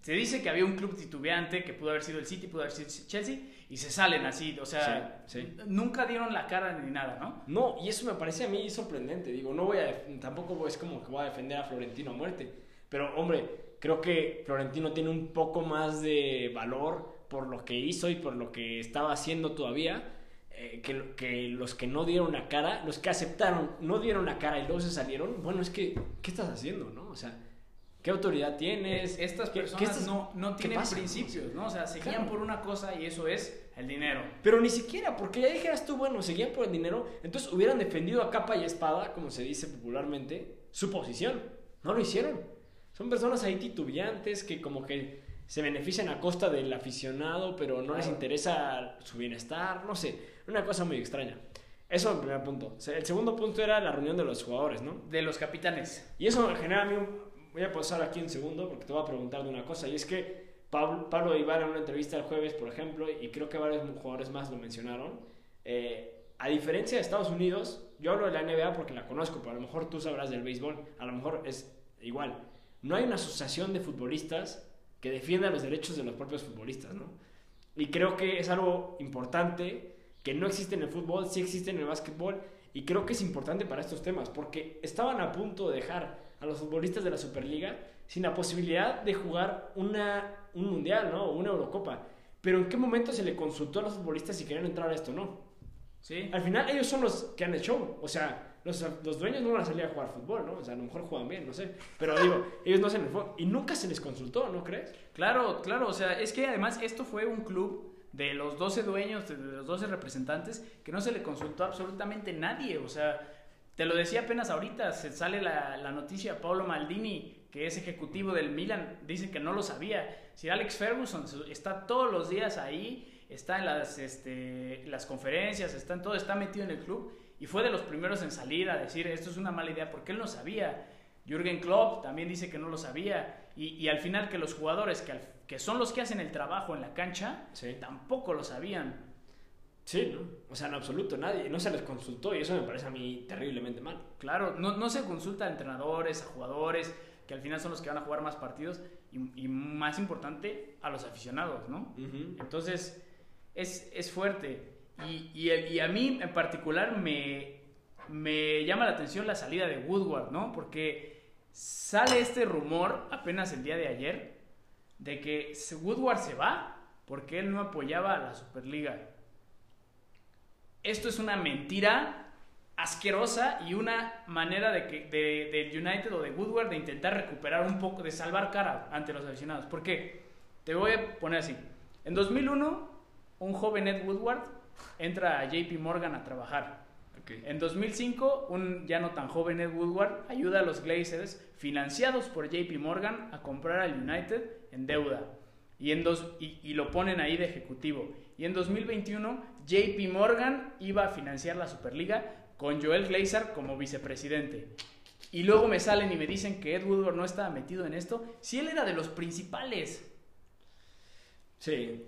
se dice que había un club titubeante que pudo haber sido el City, pudo haber sido Chelsea, y se salen así, o sea, nunca dieron la cara ni nada, ¿no? No, y eso me parece a mí sorprendente, digo, no voy a, tampoco es como que voy a defender a Florentino a muerte, pero hombre, creo que Florentino tiene un poco más de valor por lo que hizo y por lo que estaba haciendo todavía, eh, que, que, los que no dieron la cara, los que aceptaron, no dieron la cara y luego se salieron, bueno, es que, ¿qué estás haciendo, no? O sea ¿Qué autoridad tienes? Estas personas no, no tienen principios, ¿no? O sea, seguían por una cosa y eso es el dinero. Pero ni siquiera, porque ya dijeras tú, bueno, seguían por el dinero, entonces hubieran defendido a capa y espada, como se dice popularmente, su posición. No lo hicieron. Son personas ahí titubeantes que como que se benefician a costa del aficionado, pero no les interesa su bienestar, no sé, una cosa muy extraña. Eso es el primer punto. El segundo punto era la reunión de los jugadores, ¿no? De los capitanes. Y eso genera a mí un, voy a pasar aquí un segundo porque te voy a preguntar de una cosa. Y es que Pablo, Pablo Ibar en una entrevista el jueves, por ejemplo, y creo que varios jugadores más lo mencionaron, eh, a diferencia de Estados Unidos, yo hablo de la NBA porque la conozco, pero a lo mejor tú sabrás del béisbol, a lo mejor es igual. No hay una asociación de futbolistas que defienda los derechos de los propios futbolistas, ¿no? Y creo que es algo importante que no existe en el fútbol, sí existe en el básquetbol, y creo que es importante para estos temas, porque estaban a punto de dejar a los futbolistas de la Superliga sin la posibilidad de jugar una, un mundial, ¿no? O una Eurocopa. Pero ¿en qué momento se le consultó a los futbolistas si querían entrar a esto o no? Sí. Al final ellos son los que han hecho, o sea, los, los, dueños no van a salir a jugar fútbol, ¿no? O sea, a lo mejor juegan bien, no sé. Pero digo, ellos no se les Y nunca se les consultó, ¿no crees? Claro, claro. O sea, es que además esto fue un club de los 12 dueños, de los 12 representantes, que no se le consultó absolutamente nadie. O sea, te lo decía apenas ahorita, se sale la, noticia, Paolo Maldini, que es ejecutivo del Milan, dice que no lo sabía. Si Alex Ferguson está todos los días ahí, está en las, este, las conferencias, está en todo, está metido en el club y fue de los primeros en salir a decir esto es una mala idea porque él no sabía. Jürgen Klopp también dice que no lo sabía y, y al final que los jugadores que, que, son los que hacen el trabajo en la cancha sí. tampoco lo sabían. Sí, ¿no? O sea, en absoluto, nadie, no se les consultó y eso me parece a mí terriblemente mal. Claro, no, no se consulta a entrenadores, a jugadores, que al final son los que van a jugar más partidos y, y más importante, a los aficionados, ¿no? Uh -huh. Entonces, es, es fuerte. Y, y, y, a mí en particular me, me llama la atención la salida de Woodward, ¿no? Porque sale este rumor apenas el día de ayer de que Woodward se va porque él no apoyaba a la Superliga. Esto es una mentira asquerosa y una manera de que del de United o de Woodward de intentar recuperar un poco, de salvar cara ante los aficionados. ¿Por qué? Te voy a poner así. En 2001, un joven Ed Woodward entra a JP Morgan a trabajar. Okay. En 2005, un ya no tan joven Ed Woodward ayuda a los Glazers, financiados por JP Morgan, a comprar al United en deuda. Y, en dos, y, y, lo ponen ahí de ejecutivo. Y en 2021, JP Morgan iba a financiar la Superliga con Joel Glazer como vicepresidente. Y luego me salen y me dicen que Ed Woodward no estaba metido en esto. Si él era de los principales. Sí.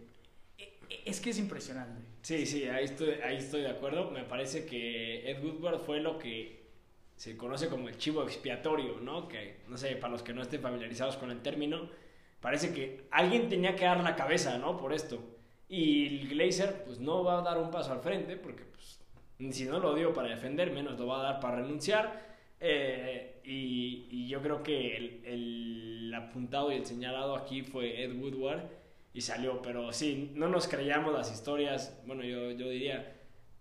Es que es impresionante. Sí, sí, ahí estoy, ahí estoy de acuerdo. Me parece que Ed Woodward fue lo que se conoce como el chivo expiatorio, ¿no? Que, no sé, para los que no estén familiarizados con el término, parece que alguien tenía que dar la cabeza, ¿no? Por esto. Y el Glazer, pues no va a dar un paso al frente, porque, pues, si no lo dio para defender, menos lo va a dar para renunciar. Eh, y, y, yo creo que el, el apuntado y el señalado aquí fue Ed Woodward y salió, pero sí, no nos creíamos las historias, bueno, yo, yo diría,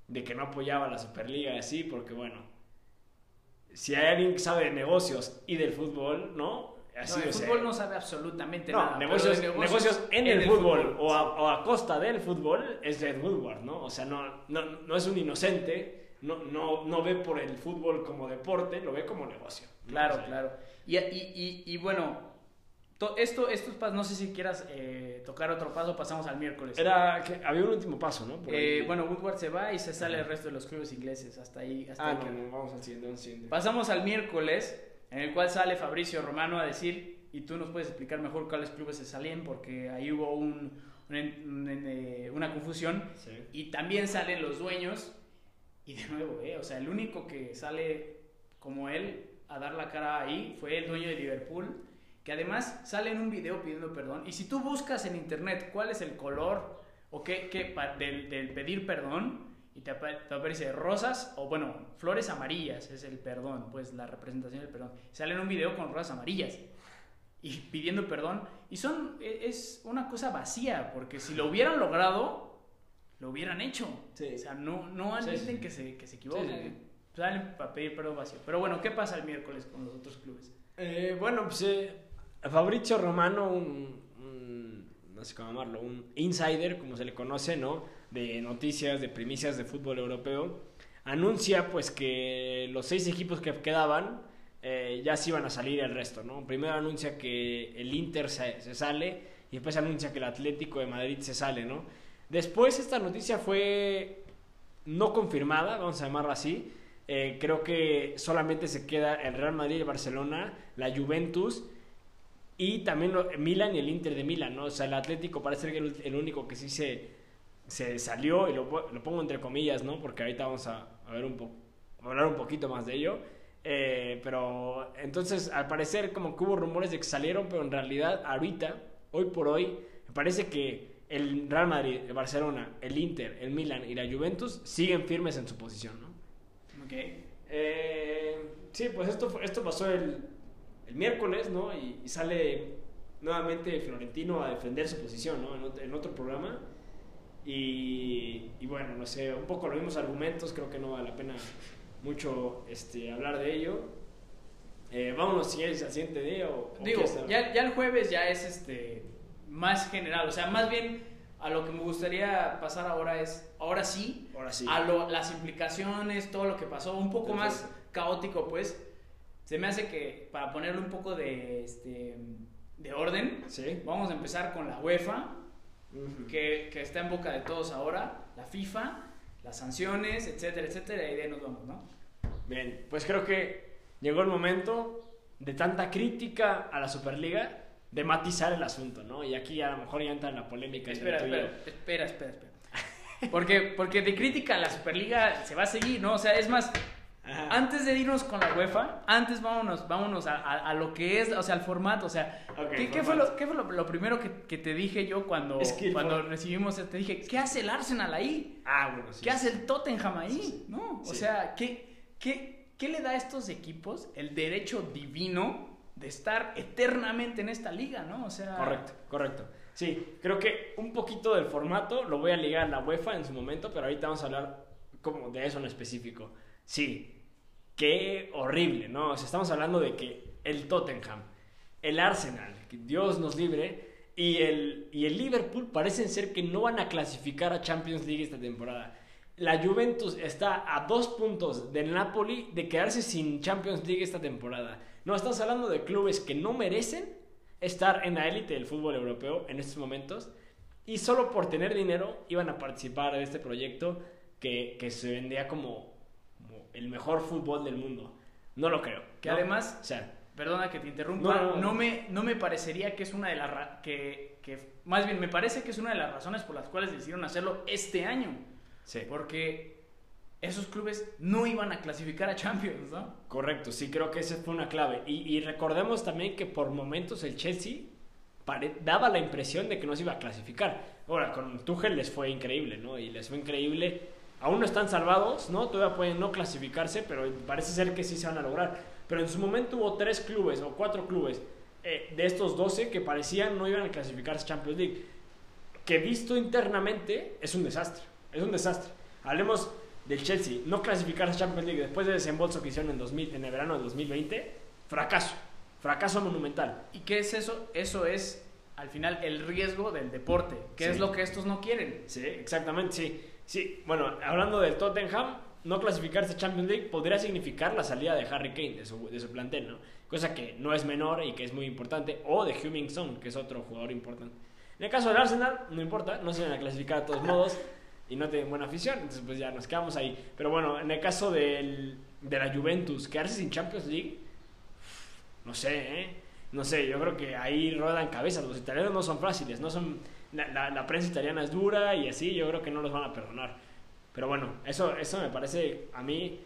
de que no apoyaba la Superliga así, porque bueno, si hay alguien que sabe de negocios y del fútbol, ¿no? Así, no, el fútbol no sabe absolutamente no, nada. Negocios, negocios, negocios en, en, el, el fútbol, fútbol, O, a, o, a, costa del fútbol es Ed Woodward, ¿no? O sea, no, no, no es un inocente, no, no, no ve por el fútbol como deporte, lo ve como negocio. Claro, o sea, claro. Y, y, y, y bueno, esto, estos pasos, no sé si quieras eh, tocar otro paso, pasamos al miércoles. Era que había un último paso, ¿no? Eh, bueno, Woodward se va y se sale el resto de los clubes ingleses, hasta ahí. Hasta ah, ahí no, no, vamos al siguiente, al siguiente. Pasamos al miércoles, en el cual sale Fabricio Romano a decir, y tú nos puedes explicar mejor cuáles clubes se salían, porque ahí hubo un, una, confusión. Sí. Y también salen los dueños, y de nuevo, eh, o sea, el único que sale como él a dar la cara ahí fue el dueño de Liverpool que además sale en un video pidiendo perdón. Y si tú buscas en internet cuál es el color o qué, qué del, del, pedir perdón, y te, te, aparece rosas o bueno, flores amarillas es el perdón, pues la representación del perdón. Sale en un video con rosas amarillas y pidiendo perdón. Y son, es una cosa vacía, porque si lo hubieran logrado, lo hubieran hecho. Sí. O sea, no, no admiten sí, sí. Que, se, que se equivoquen. Salen para pedir perdón vacío. Pero bueno, ¿qué pasa el miércoles con los otros clubes? Eh, bueno, pues eh, Fabrizio Romano, un, un, no sé cómo llamarlo, un insider, como se le conoce, ¿no? De noticias, de primicias de fútbol europeo, anuncia pues que los seis equipos que quedaban eh, ya se iban a salir el resto, ¿no? Primero anuncia que el Inter se, se, sale y después anuncia que el Atlético de Madrid se sale, ¿no? Después esta noticia fue no confirmada, vamos a llamarla así. Eh, creo que solamente se queda el Real Madrid el Barcelona, la Juventus y también Milan y el Inter de Milan, ¿no? O sea, el Atlético parece ser el, el único que sí se, se salió, y lo, lo, pongo entre comillas, ¿no? Porque ahorita vamos a, a ver un, po hablar un poquito más de ello. Eh, pero entonces, al parecer, como que hubo rumores de que salieron, pero en realidad, ahorita, hoy por hoy, me parece que el Real Madrid, el Barcelona, el Inter, el Milan y la Juventus siguen firmes en su posición, ¿no? Ok. Eh, sí, pues esto, esto pasó el, el miércoles, ¿no? Y, y sale nuevamente Florentino a defender su posición, ¿no? En otro programa. Y, y bueno, no sé, un poco los mismos argumentos, creo que no vale la pena mucho este, hablar de ello. Eh, vámonos si quieres al siguiente día o... o Digo, ya, ya el jueves ya es este más general, o sea, más bien a lo que me gustaría pasar ahora es, ahora sí, Ahora sí. a lo- las implicaciones, todo lo que pasó, un poco más caótico, pues, se me hace que para ponerle un poco de, este, de orden, Sí. vamos a empezar con la UEFA, Que, que está en boca de todos ahora, la FIFA, las sanciones, etcétera, etcétera, y de ahí nos vamos, ¿no? Bien, pues creo que llegó el momento de tanta crítica a la Superliga de matizar el asunto, ¿no? Y aquí a lo mejor ya entra la polémica. Espera, espera, espera, espera, espera. Porque, porque de crítica a la Superliga se va a seguir, ¿no? O sea, es más, Ajá. antes de irnos con la UEFA, antes vámonos, vámonos a, a- a lo que es, o sea, al formato, o sea, Ok, ¿qué, qué fue, lo, qué fue lo, lo primero que, que te dije yo cuando, cuando for- recibimos, te dije, ¿qué hace el Arsenal ahí? Ah, bueno, sí. ¿Qué hace el Tottenham ahí? Sí, sí. ¿No? O sea, ¿qué, qué, ¿qué le da a estos equipos el derecho divino de estar eternamente en esta liga, ¿no? O sea... Correcto, correcto. Sí, creo que un poquito del formato lo voy a ligar a la UEFA en su momento, pero ahorita vamos a hablar como de eso en específico. Sí, qué horrible, ¿no? Estamos hablando de que el Tottenham, el Arsenal, Dios nos libre, y el, y el Liverpool parecen ser que no van a clasificar a Champions League esta temporada. La Juventus está a dos puntos del Napoli de quedarse sin Champions League esta temporada. No, estamos hablando de clubes que no merecen estar en la élite del fútbol europeo en estos momentos y solo por tener dinero iban a participar de este proyecto que, que se vendía como el mejor fútbol del mundo. No lo creo. Que ¿no? además- O sea, Perdona que te interrumpa, No, no, no, no. me, no me parecería que es una de las... ra- Que, que, más bien, me parece que es una de las razones por las cuales decidieron hacerlo este año. sí. Porque esos clubes no iban a clasificar a Champions, ¿no? Correcto, sí, creo que esa fue una clave. Y, y recordemos también que por momentos el Chelsea daba la impresión de que no se iba a clasificar. Ahora, con Tuchel les fue increíble, ¿no? Y les fue increíble. Aún no están salvados, ¿no? Todavía pueden no clasificarse, pero parece ser que sí se van a lograr. Pero en su momento hubo tres clubes o cuatro clubes eh, de estos 12 que parecían no iban a clasificarse a Champions League. Que visto internamente es un desastre. Es un desastre. Hablemos del Chelsea. No clasificarse a Champions League después del desembolso que hicieron en, 2000, en el verano de 2020. Fracaso. Fracaso monumental. ¿Y qué es eso? Eso es, al final, el riesgo del deporte, que Sí. es lo que estos no quieren. Sí, exactamente, sí. Sí, bueno, hablando del Tottenham, no clasificarse Champions League podría significar la salida de Harry Kane de su, de su plantel, ¿no? Cosa que no es menor y que es muy importante. O de Heung-Min Son, que es otro jugador importante. En el caso del Arsenal, no importa, no se van a clasificar a todos modos y no tienen buena afición, entonces pues ya nos quedamos ahí. Pero bueno, en el caso del, de la Juventus, quedarse sin Champions League, no sé, ¿eh? No sé, yo creo que ahí ruedan cabezas. Los italianos no son fáciles, no son... La, la- la prensa italiana es dura y así, yo creo que no los van a perdonar. Pero bueno, eso, eso me parece a mí,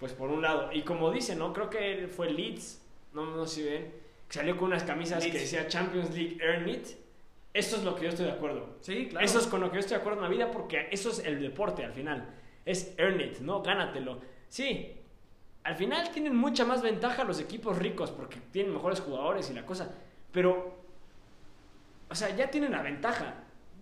pues por un lado. Y como dicen, ¿no? Creo que fue Leeds, no, no sé si ven, que salió con unas camisas que Leeds. decía Champions League Earn It. Eso es lo que yo estoy de acuerdo. Sí, claro. Eso es con lo que yo estoy de acuerdo en la vida porque eso es el deporte al final. Es earn it, ¿no? Gánatelo. Sí, al final tienen mucha más ventaja los equipos ricos porque tienen mejores jugadores y la cosa. Pero, sea, ya tienen la ventaja.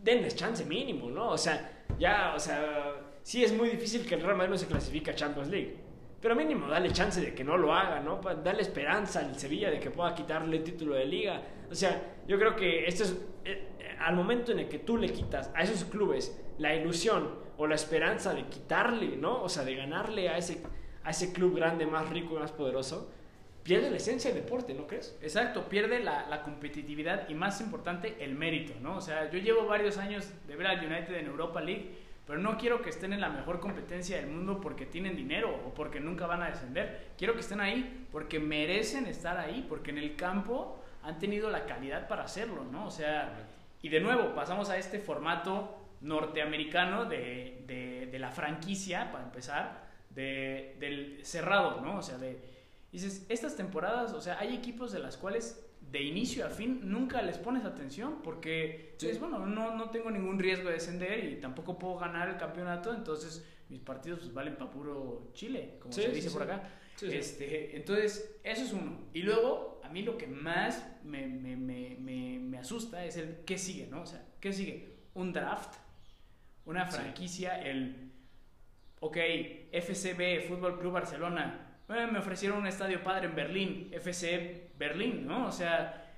Denles chance mínimo, ¿no? O sea, ya, o sea, sí es muy difícil que el Real Madrid no se clasifique a Champions League. Pero mínimo, dale chance de que no lo haga, ¿no? Dale esperanza al Sevilla de que pueda quitarle el título de liga. O sea, yo creo que esto es. eh, eh, al momento en el que tú le quitas a esos clubes la ilusión o la esperanza de quitarle, ¿no? O sea, de ganarle a ese, a ese club grande, más rico más poderoso, pierde la esencia del deporte, ¿no crees? Exacto, pierde la, la competitividad y más importante, el mérito, ¿no? O sea, yo llevo varios años de ver al United en Europa League, pero no quiero que estén en la mejor competencia del mundo porque tienen dinero o porque nunca van a descender. Quiero que estén ahí porque merecen estar ahí, porque en el campo han tenido la calidad para hacerlo, ¿no? O sea, y de nuevo, pasamos a este formato norteamericano de, de, de la franquicia, para empezar, de, del cerrado, ¿no? O sea, de, dices, estas temporadas, o sea, hay equipos de las cuales de inicio a fin nunca les pones atención porque Sí. dices, bueno, no, no tengo ningún riesgo de descender y tampoco puedo ganar el campeonato, entonces mis partidos pues, valen para puro chile, como Sí, se dice sí. por acá. Este, entonces, eso es uno. Y luego, a mí lo que más me, me, me, me, asusta es el qué sigue, ¿no? O sea, ¿qué sigue? Un draft, una franquicia, el, ok, FCB, Fútbol Club Barcelona, eh, me ofrecieron un estadio padre en Berlín, FC Berlín, ¿no? O sea,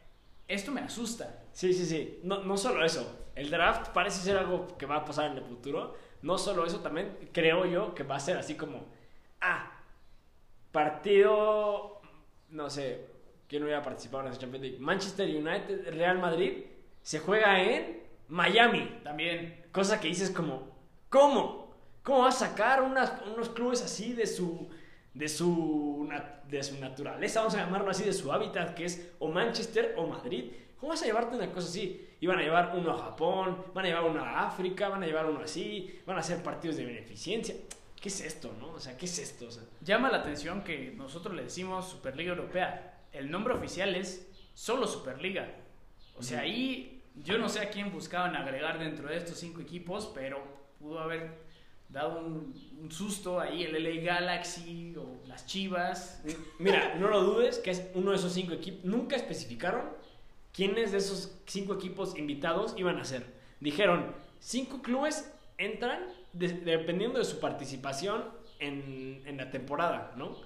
esto me asusta. Sí, sí, sí. No, no solo eso. El draft parece ser algo que va a pasar en el futuro. No solo eso, también creo yo que va a ser así como, ah, partido, no sé, ¿quién hubiera participado en esa Champions League? Manchester United, Real Madrid, se juega en Miami. También, Cosa que dices como, ¿cómo? ¿Cómo vas a sacar unas- unos clubes así de su, de, su, de su naturaleza, vamos a llamarlo así, de su hábitat, que es o Manchester o Madrid? ¿Cómo vas a llevarte una cosa así? Y van a llevar uno a Japón, van a llevar uno a África, van a llevar uno así, van a hacer partidos de beneficencia. ¿Qué es esto, no? O sea, ¿qué es esto? O sea, llama la atención que nosotros le decimos Superliga Europea. El nombre oficial es solo Superliga. O sea, ahí yo no sé a quién buscaban agregar dentro de estos cinco equipos, pero pudo haber dado un, susto ahí el LA Galaxy o las Chivas. Mira, no lo dudes que es uno de esos cinco equipos. Nunca especificaron quiénes de esos cinco equipos invitados iban a ser. Dijeron, cinco clubes entran de- dependiendo de su participación en, en la temporada, ¿no?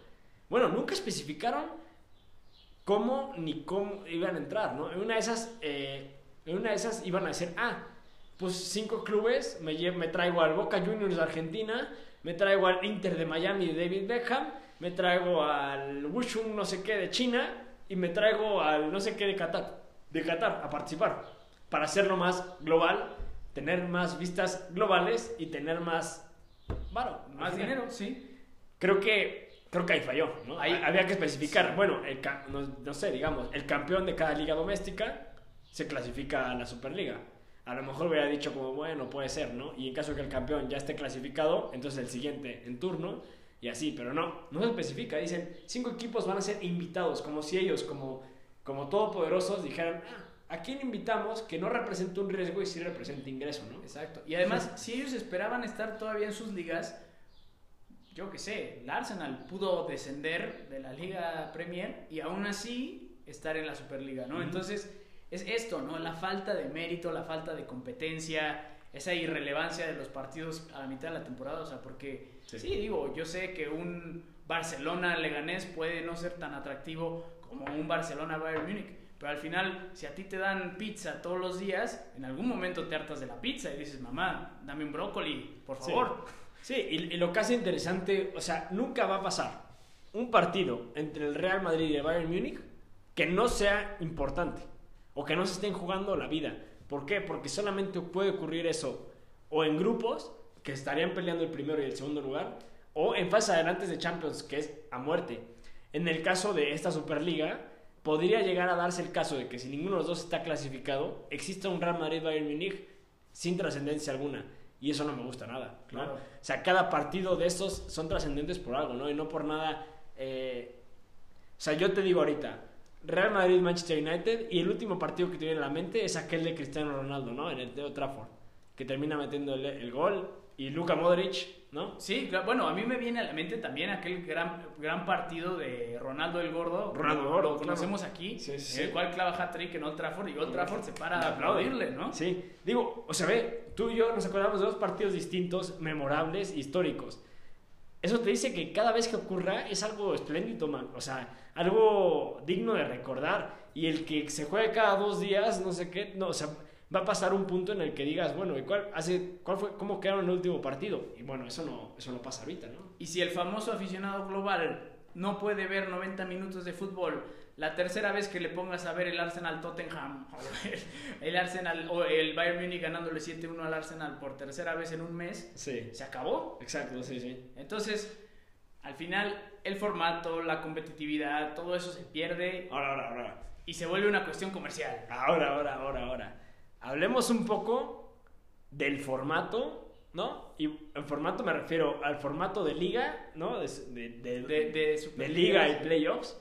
Bueno, nunca especificaron cómo ni cómo iban a entrar, ¿no? En una de esas, eh, en una de esas iban a decir, ah, pues cinco clubes, me, lle- me traigo al Boca Juniors de Argentina, me traigo al Inter de Miami de David Beckham, me traigo al Wushun no sé qué de China y me traigo al no sé qué de Qatar, de Qatar a participar, para hacerlo más global, tener más vistas globales y tener más, varo, Más dinero, sí. Creo que creo que ahí falló, ¿no? Ahí- había que especificar, bueno, el no, no sé, digamos, el campeón de cada liga doméstica se clasifica a la Superliga. A lo mejor hubiera dicho como, bueno, puede ser, ¿no? Y en caso de que el campeón ya esté clasificado, entonces el siguiente en turno y así, pero no, no se especifica. Dicen, cinco equipos van a ser invitados, como si ellos, como, como todopoderosos, dijeran, ah, ¿a quién invitamos que no represente un riesgo y sí represente ingreso, ¿no? Exacto. Y además, (laughs) si ellos esperaban estar todavía en sus ligas, yo qué sé, el Arsenal pudo descender de la Liga Premier y aún así estar en la Superliga, ¿no? Ujú. Entonces, es esto, ¿no? La falta de mérito, la falta de competencia, esa irrelevancia de los partidos a la mitad de la temporada, o sea, porque, sí, Sí. digo, yo sé que un Barcelona-Leganés puede no ser tan atractivo como un Barcelona-Bayern Múnich, pero al final, si a ti te dan pizza todos los días, en algún momento te hartas de la pizza y dices, mamá, dame un brócoli, por Sí. favor. Sí, y, y lo que hace interesante, o sea, nunca va a pasar un partido entre el Real Madrid y el Bayern Múnich que no sea importante o que no se estén jugando la vida. ¿Por qué? Porque solamente puede ocurrir eso o en grupos que estarían peleando el primero y el segundo lugar o en fase adelante de Champions, que es a muerte. En el caso de esta Superliga, podría llegar a darse el caso de que si ninguno de los dos está clasificado, exista un Real Madrid-Bayern Múnich sin trascendencia alguna. Y eso no me gusta nada. ¿no? Claro. O sea, cada partido de estos son trascendentes por algo, ¿no? Y no por nada. eh, O sea, yo te digo ahorita, Real Madrid, Manchester United, y el último partido que te viene a la mente es aquel de Cristiano Ronaldo, ¿no? En el de Old Trafford, que termina metiendo el, el gol, y Luka Modric, ¿no? Sí, claro, bueno, a mí me viene a la mente también aquel gran, gran partido de Ronaldo el Gordo. Ronaldo Gordo, Lo claro. conocemos aquí, Sí, sí, en el sí. cual clava hat-trick en Old Trafford y Old Trafford se para a aplaudirle, ¿no? Sí, digo, o sea, ve, tú y yo nos acordamos de dos partidos distintos, memorables, históricos. Eso te dice que cada vez que ocurra es algo espléndido, man. O sea, algo digno de recordar. Y el que se juegue cada dos días, no sé qué, no, o sea, va a pasar un punto en el que digas, bueno, ¿y cuál, hace, cuál fue, cómo quedaron en el último partido? Y bueno, eso no, eso no pasa ahorita, ¿no? Y si el famoso aficionado global no puede ver 90 minutos de fútbol, la tercera vez que le pongas a ver el Arsenal Tottenham, (laughs) el, el Arsenal o el Bayern Munich ganándole 7-1 al Arsenal por tercera vez en un mes, Sí, se acabó. exacto, sí, sí. Entonces, al final, el formato, la competitividad, todo eso se pierde Ahora, ahora, ahora. y se vuelve una cuestión comercial. Ahora, ahora, ahora, ahora. Hablemos un poco del formato ¿no? Y en formato me refiero al formato de liga, ¿no? De, de, de, de liga y playoffs.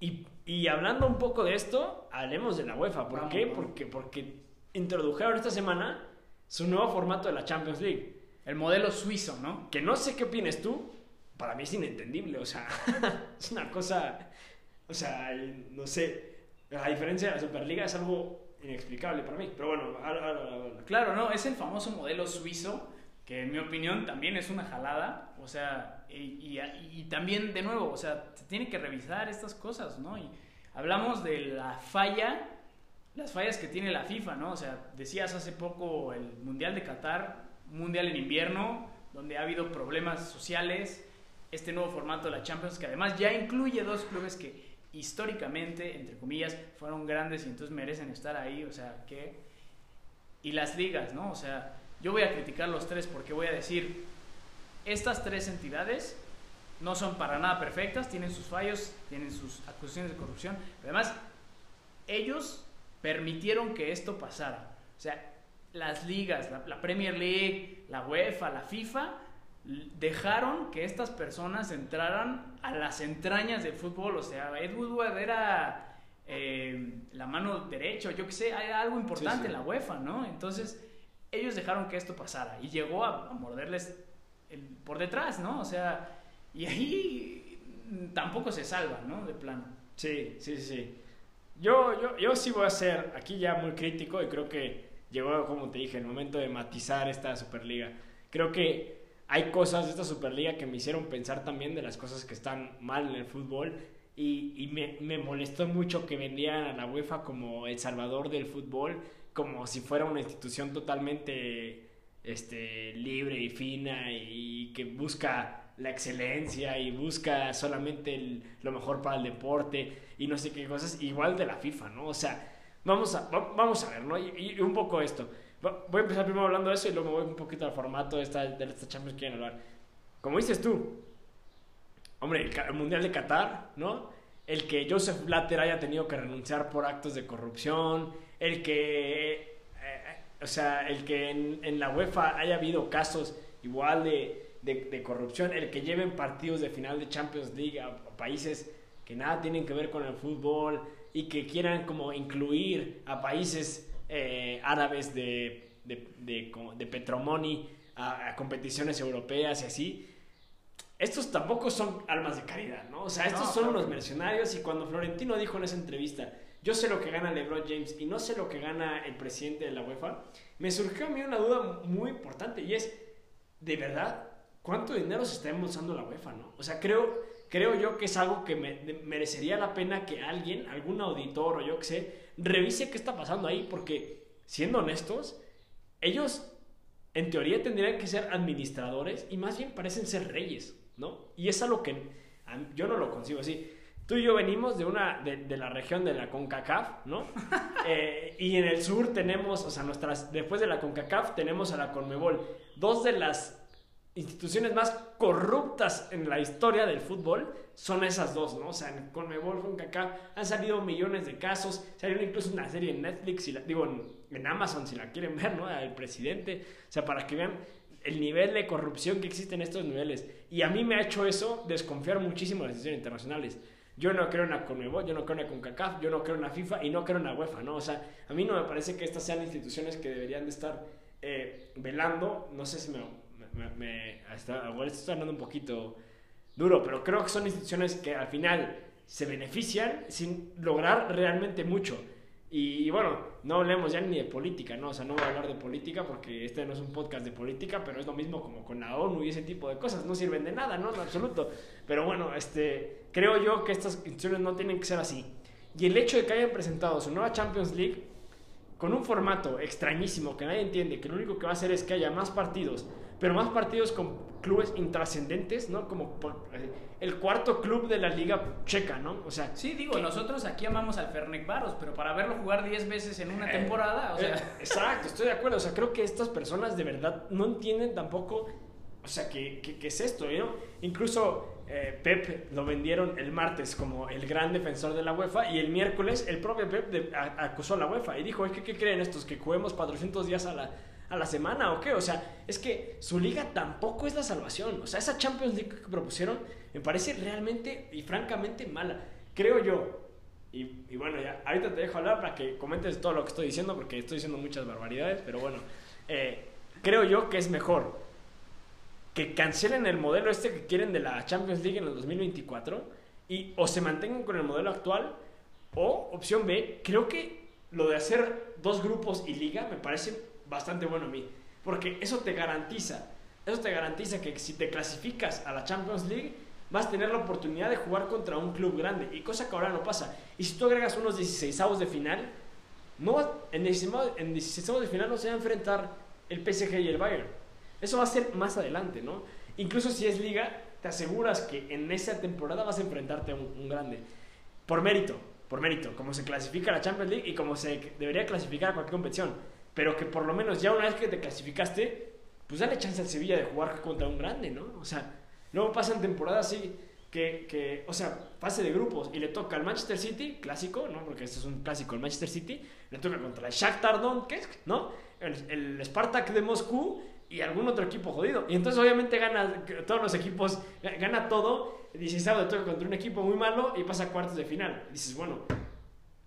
Y, y, hablando un poco de esto, hablemos de la UEFA. ¿Por qué? Porque, porque introdujeron esta semana su nuevo formato de la Champions League. El modelo suizo, ¿no? Que no sé qué opinas tú, para mí es inentendible, o sea, (laughs) es una cosa, o sea, no sé, a diferencia de la Superliga es algo inexplicable para mí, pero bueno, claro, no, es el famoso modelo suizo, que en mi opinión también es una jalada, o sea, y, y, también de nuevo, o sea, se tiene que revisar estas cosas, ¿no? Y hablamos de la falla, las fallas que tiene la FIFA, ¿no? O sea, decías hace poco el Mundial de Qatar, Mundial en invierno, donde ha habido problemas sociales, este nuevo formato de la Champions, que además ya incluye dos clubes que históricamente, entre comillas, fueron grandes y entonces merecen estar ahí, o sea, que... Y las ligas, ¿no? O sea, yo voy a criticar los tres porque voy a decir, estas tres entidades no son para nada perfectas, tienen sus fallos, tienen sus acusaciones de corrupción, pero además ellos permitieron que esto pasara. O sea, las ligas, la, Premier League, la UEFA, la FIFA, dejaron que estas personas entraran a las entrañas del fútbol. O sea, Ed Woodward era eh, la mano derecha, yo qué sé, hay algo importante en la UEFA, ¿no? Entonces, ellos dejaron que esto pasara y llegó a, morderles por detrás, ¿no? O sea, y ahí tampoco se salva, ¿no? De plano. Sí, sí, sí. Yo, yo, yo sí voy a ser aquí ya muy crítico y creo que llegó, como te dije, el momento de matizar esta Superliga. Creo que hay cosas de esta Superliga que me hicieron pensar también de las cosas que están mal en el fútbol y, me, molestó mucho que vendían a la UEFA como el salvador del fútbol, como si fuera una institución totalmente este, libre y fina y, que busca la excelencia y busca solamente lo mejor para el deporte y no sé qué cosas, igual de la FIFA, ¿no? O sea, vamos a, vamos a ver, ¿no? y un poco esto. Voy a empezar primero hablando de eso y luego me voy un poquito al formato de esta, de esta Champions que quieren hablar. Como dices tú, hombre, el, Mundial de Qatar, ¿no? El que Joseph Blatter haya tenido que renunciar por actos de corrupción, el que, eh, eh, o sea, el que en, la UEFA haya habido casos igual de, de, corrupción, el que lleven partidos de final de Champions League a, a países que nada tienen que ver con el fútbol y que quieran como incluir a países eh, árabes de, de, de, Petromoni a, competiciones europeas y así. Estos tampoco son almas de caridad, ¿no? O sea, estos son unos mercenarios y cuando Florentino dijo en esa entrevista, yo sé lo que gana LeBron James y no sé lo que gana el presidente de la UEFA, me surgió a mí una duda muy importante y es, ¿de verdad cuánto dinero se está embolsando la UEFA, no? O sea, creo, creo yo que es algo que me, merecería la pena que alguien, algún auditor o yo que sé, revise qué está pasando ahí, porque siendo honestos, ellos en teoría tendrían que ser administradores y más bien parecen ser reyes, ¿no? Y es algo que yo no lo consigo así. Tú y yo venimos de una de, la región de la CONCACAF, ¿no? (laughs) Eh, y en el sur tenemos, o sea, nuestras después de la CONCACAF tenemos a la CONMEBOL, dos de las instituciones más corruptas en la historia del fútbol son esas dos, ¿no? O sea, en Conmebol, con han salido millones de casos, salió incluso una serie en Netflix, la, digo, en, Amazon si la quieren ver, ¿no? El presidente, o sea, para que vean el nivel de corrupción que existe en estos niveles. Y a mí me ha hecho eso desconfiar muchísimo de las instituciones internacionales. Yo no creo en la Conmebol, yo no creo en la CONCACAF, yo no creo en la FIFA y no creo en la UEFA, ¿no? O sea, a mí no me parece que estas sean instituciones que deberían de estar eh, velando, no sé si me me, me está, estoy hablando un poquito duro, pero creo que son instituciones que al final se benefician sin lograr realmente mucho. Y, bueno, no hablemos ya ni de política, ¿no? O sea, no voy a hablar de política porque este no es un podcast de política, pero es lo mismo como con la ONU y ese tipo de cosas. No sirven de nada, ¿no? En absoluto. Pero bueno, este, creo yo que estas instituciones no tienen que ser así. Y el hecho de que hayan presentado su nueva Champions League con un formato extrañísimo que nadie entiende, que lo único que va a hacer es que haya más partidos, pero más partidos con clubes intrascendentes, ¿no? Como eh, el cuarto club de la liga checa, ¿no? O sea, sí, digo, nosotros aquí amamos al Fernec Varos, pero para verlo jugar 10 veces en una eh, temporada, o sea... Eh, exacto, estoy de acuerdo, o sea, creo que estas personas de verdad no entienden tampoco, o sea, ¿qué, qué, es esto, ¿no? Incluso eh, Pep lo vendieron el martes como el gran defensor de la UEFA y el miércoles el propio Pep acusó a la UEFA y dijo, es que ¿qué creen estos? ¿Que juguemos 400 días a la, a la semana o qué? O sea, es que su liga tampoco es la salvación. O sea, esa Champions League que propusieron me parece realmente y francamente mala. Creo yo. Y, bueno, ya, ahorita te dejo hablar para que comentes todo lo que estoy diciendo porque estoy diciendo muchas barbaridades, pero bueno, eh, creo yo que es mejor que cancelen el modelo este que quieren de la Champions League en el 2024 y o se mantengan con el modelo actual o opción B, creo que lo de hacer dos grupos y liga me parece bastante bueno a mí, porque eso te garantiza, eso te garantiza que si te clasificas a la Champions League vas a tener la oportunidad de jugar contra un club grande y cosa que ahora no pasa. Y si tú agregas unos 16 avos de final, no en 16 avos de final no se va a enfrentar el PSG y el Bayern eso va a ser más adelante, ¿no? Incluso si es liga, te aseguras que en esa temporada vas a enfrentarte a un, grande. Por mérito, por mérito, como se clasifica la Champions League y como se debería clasificar cualquier competición. Pero que por lo menos ya una vez que te clasificaste, pues dale chance al Sevilla de jugar contra un grande, ¿no? O sea, luego pasan temporadas así que, que, o sea, fase de grupos y le toca al Manchester City, clásico, ¿no? Porque este es un clásico, el Manchester City, le toca contra el Shakhtar Donetsk, ¿no? El, el Spartak de Moscú y algún otro equipo jodido. Y entonces obviamente gana todos los equipos, gana todo, dices, sábado toca contra un equipo muy malo y pasa a cuartos de final. dices, bueno,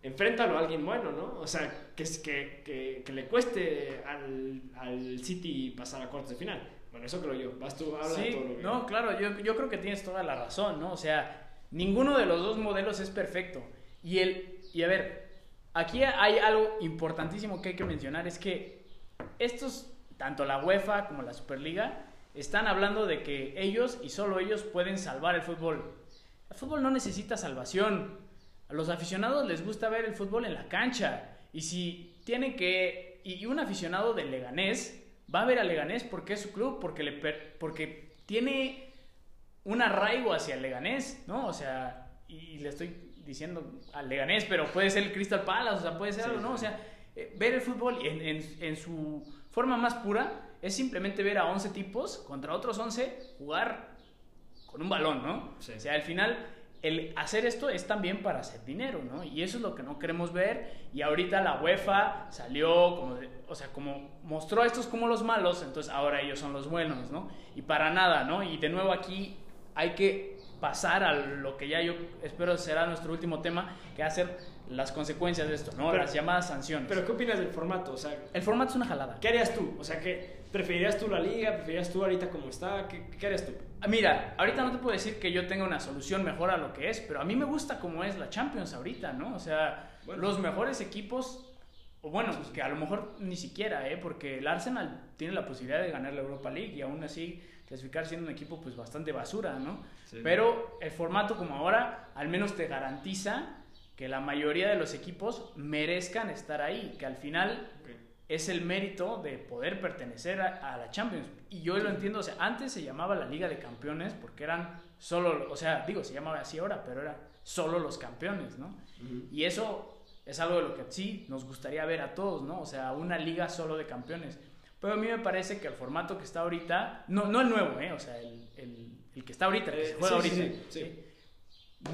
enfréntalo a alguien bueno, ¿no? O sea, que, que, que, que le cueste al, al, City pasar a cuartos de final. Bueno, eso creo yo. Vas tú, habla sí, todo lo que... No, claro, yo, yo creo que tienes toda la razón, ¿no? O sea, ninguno de los dos modelos es perfecto. Y, el, y a ver, aquí hay algo importantísimo que hay que mencionar, es que estos tanto la UEFA como la Superliga están hablando de que ellos y solo ellos pueden salvar el fútbol. El fútbol no necesita salvación. A los aficionados les gusta ver el fútbol en la cancha. Y si tienen que... Y un aficionado del Leganés va a ver al Leganés porque es su club, porque, le porque tiene un arraigo hacia el Leganés, ¿no? O sea, y, le estoy diciendo al Leganés, pero puede ser el Crystal Palace, o sea, puede ser algo, ¿no? O sea, eh, ver el fútbol en, en su forma más pura es simplemente ver a 11 tipos contra otros 11 jugar con un balón, ¿no? O sea, al final el hacer esto es también para hacer dinero, ¿no? Y eso es lo que no queremos ver. Y ahorita la UEFA salió como, o sea, como mostró a estos como los malos, entonces ahora ellos son los buenos, ¿no? Y para nada, ¿no? Y de nuevo aquí hay que pasar a lo que ya yo espero será nuestro último tema, que va a ser las consecuencias de esto, ¿no? las llamadas sanciones. Pero ¿qué opinas del formato? O sea, el formato es una jalada. ¿Qué harías tú? O sea, ¿qué, ¿preferirías tú la liga? ¿Preferirías tú ahorita como está? ¿Qué, ¿Qué, harías tú? Mira, ahorita no te puedo decir que yo tenga una solución mejor a lo que es, pero a mí me gusta como es la Champions ahorita, ¿no? O sea, los mejores equipos, o bueno, que a lo mejor ni siquiera, ¿eh? Porque el Arsenal tiene la posibilidad de ganar la Europa League y aún así clasificar siendo un equipo pues bastante basura, ¿no? Pero el formato como ahora al menos te garantiza que la mayoría de los equipos merezcan estar ahí, que al final es el mérito de poder pertenecer a, la Champions. Y yo lo entiendo, o sea, antes se llamaba la Liga de Campeones porque eran solo, o sea, digo, se llamaba así ahora, pero era solo los campeones, ¿no? Y eso es algo de lo que sí nos gustaría ver a todos, ¿no? O sea, una liga solo de campeones. Pero a mí me parece que el formato que está ahorita, no, no el nuevo, ¿eh? O sea, el, el, que está ahorita, el que se eh, juega ahorita. Sí,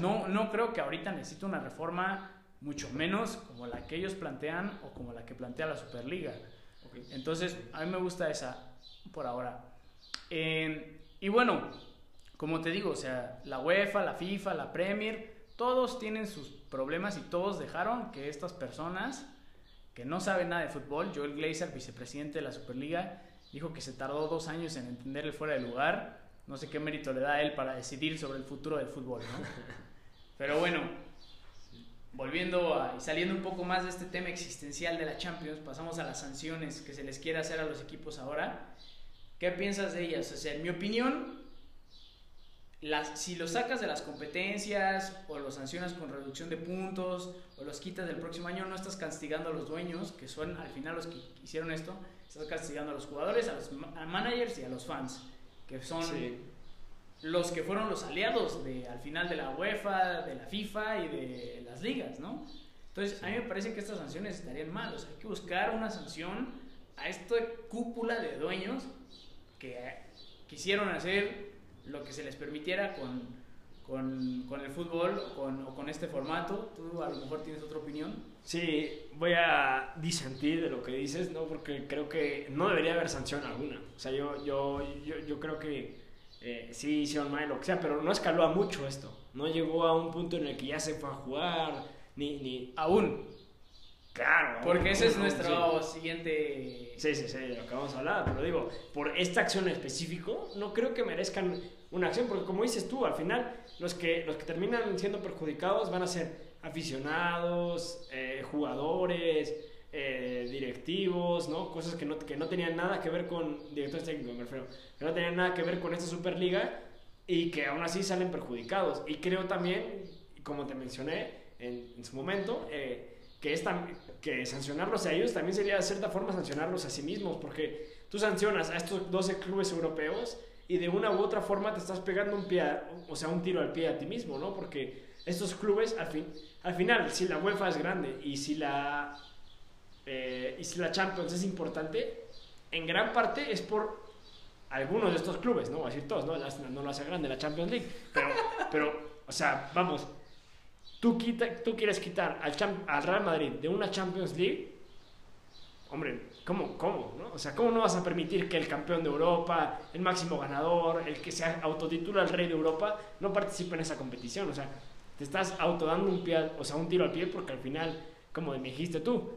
no, no creo que ahorita necesite una reforma mucho menos como la que ellos plantean o como la que plantea la Superliga. Entonces, a mí me gusta esa por ahora. y bueno, como te digo, o sea, la UEFA, la FIFA, la Premier, todos tienen sus problemas y todos dejaron que estas personas que no saben nada de fútbol, Joel Glazer, vicepresidente de la Superliga, dijo que se tardó dos años en entender el fuera de lugar. No sé qué mérito le da a él para decidir sobre el futuro del fútbol, ¿no? (laughs) Pero bueno, volviendo a, y saliendo un poco más de este tema existencial de la Champions, pasamos a las sanciones que se les quiere hacer a los equipos ahora. ¿Qué piensas de ellas? O sea, en mi opinión, las, si los sacas de las competencias o los sancionas con reducción de puntos o los quitas del próximo año, no estás castigando a los dueños, que son al final los que hicieron esto, estás castigando a los jugadores, a los managers y a los fans, que son los que fueron los aliados de, al final de la UEFA, de la FIFA y de las ligas, ¿no? Entonces, a mí me parece que estas sanciones estarían mal. O sea, hay que buscar una sanción a esta cúpula de dueños que quisieron hacer lo que se les permitiera con, con, con el fútbol con, o con este formato. Tú a lo mejor tienes otra opinión. Sí, voy a disentir de lo que dices, ¿no? Porque creo que no debería haber sanción alguna. O sea, yo, yo, yo, yo creo que eh, sí hicieron mal, lo que sea, pero no escaló a mucho esto. No llegó a un punto en el que ya se fue a jugar, ni... ni... Aún. Claro. Porque ese es nuestro siguiente... Sí, sí, sí, de lo que vamos a hablar. Pero digo, por esta acción en específico, no creo que merezcan una acción, porque como dices tú, al final los que, los que terminan siendo perjudicados van a ser aficionados, eh, jugadores, eh, directivos, ¿no? Cosas que no, que no tenían nada que ver con directores técnicos, me refiero, que no tenían nada que ver con esta Superliga y que aún así salen perjudicados. Y creo también, como te mencioné en, en su momento, eh, que, es que sancionarlos a ellos también sería de cierta forma sancionarlos a sí mismos, porque tú sancionas a estos 12 clubes europeos y de una u otra forma te estás pegando un pie, o sea, un tiro al pie a ti mismo, ¿no? Porque estos clubes, al, fin, al final, si la UEFA es grande y si la, eh, y si la Champions es importante, en gran parte es por algunos de estos clubes, no voy a decir todos, no, no lo hace grande la Champions League, pero, (laughs) pero o sea, vamos, tú, quita, tú quieres quitar al, al Real Madrid de una Champions League, hombre, ¿cómo, ¿cómo? No? O sea, ¿cómo no vas a permitir que el campeón de Europa, el máximo ganador, el que se autotitula el rey de Europa, no participe en esa competición? O sea, te estás autodando un, pie, o sea, un tiro al pie porque al final, como me dijiste tú,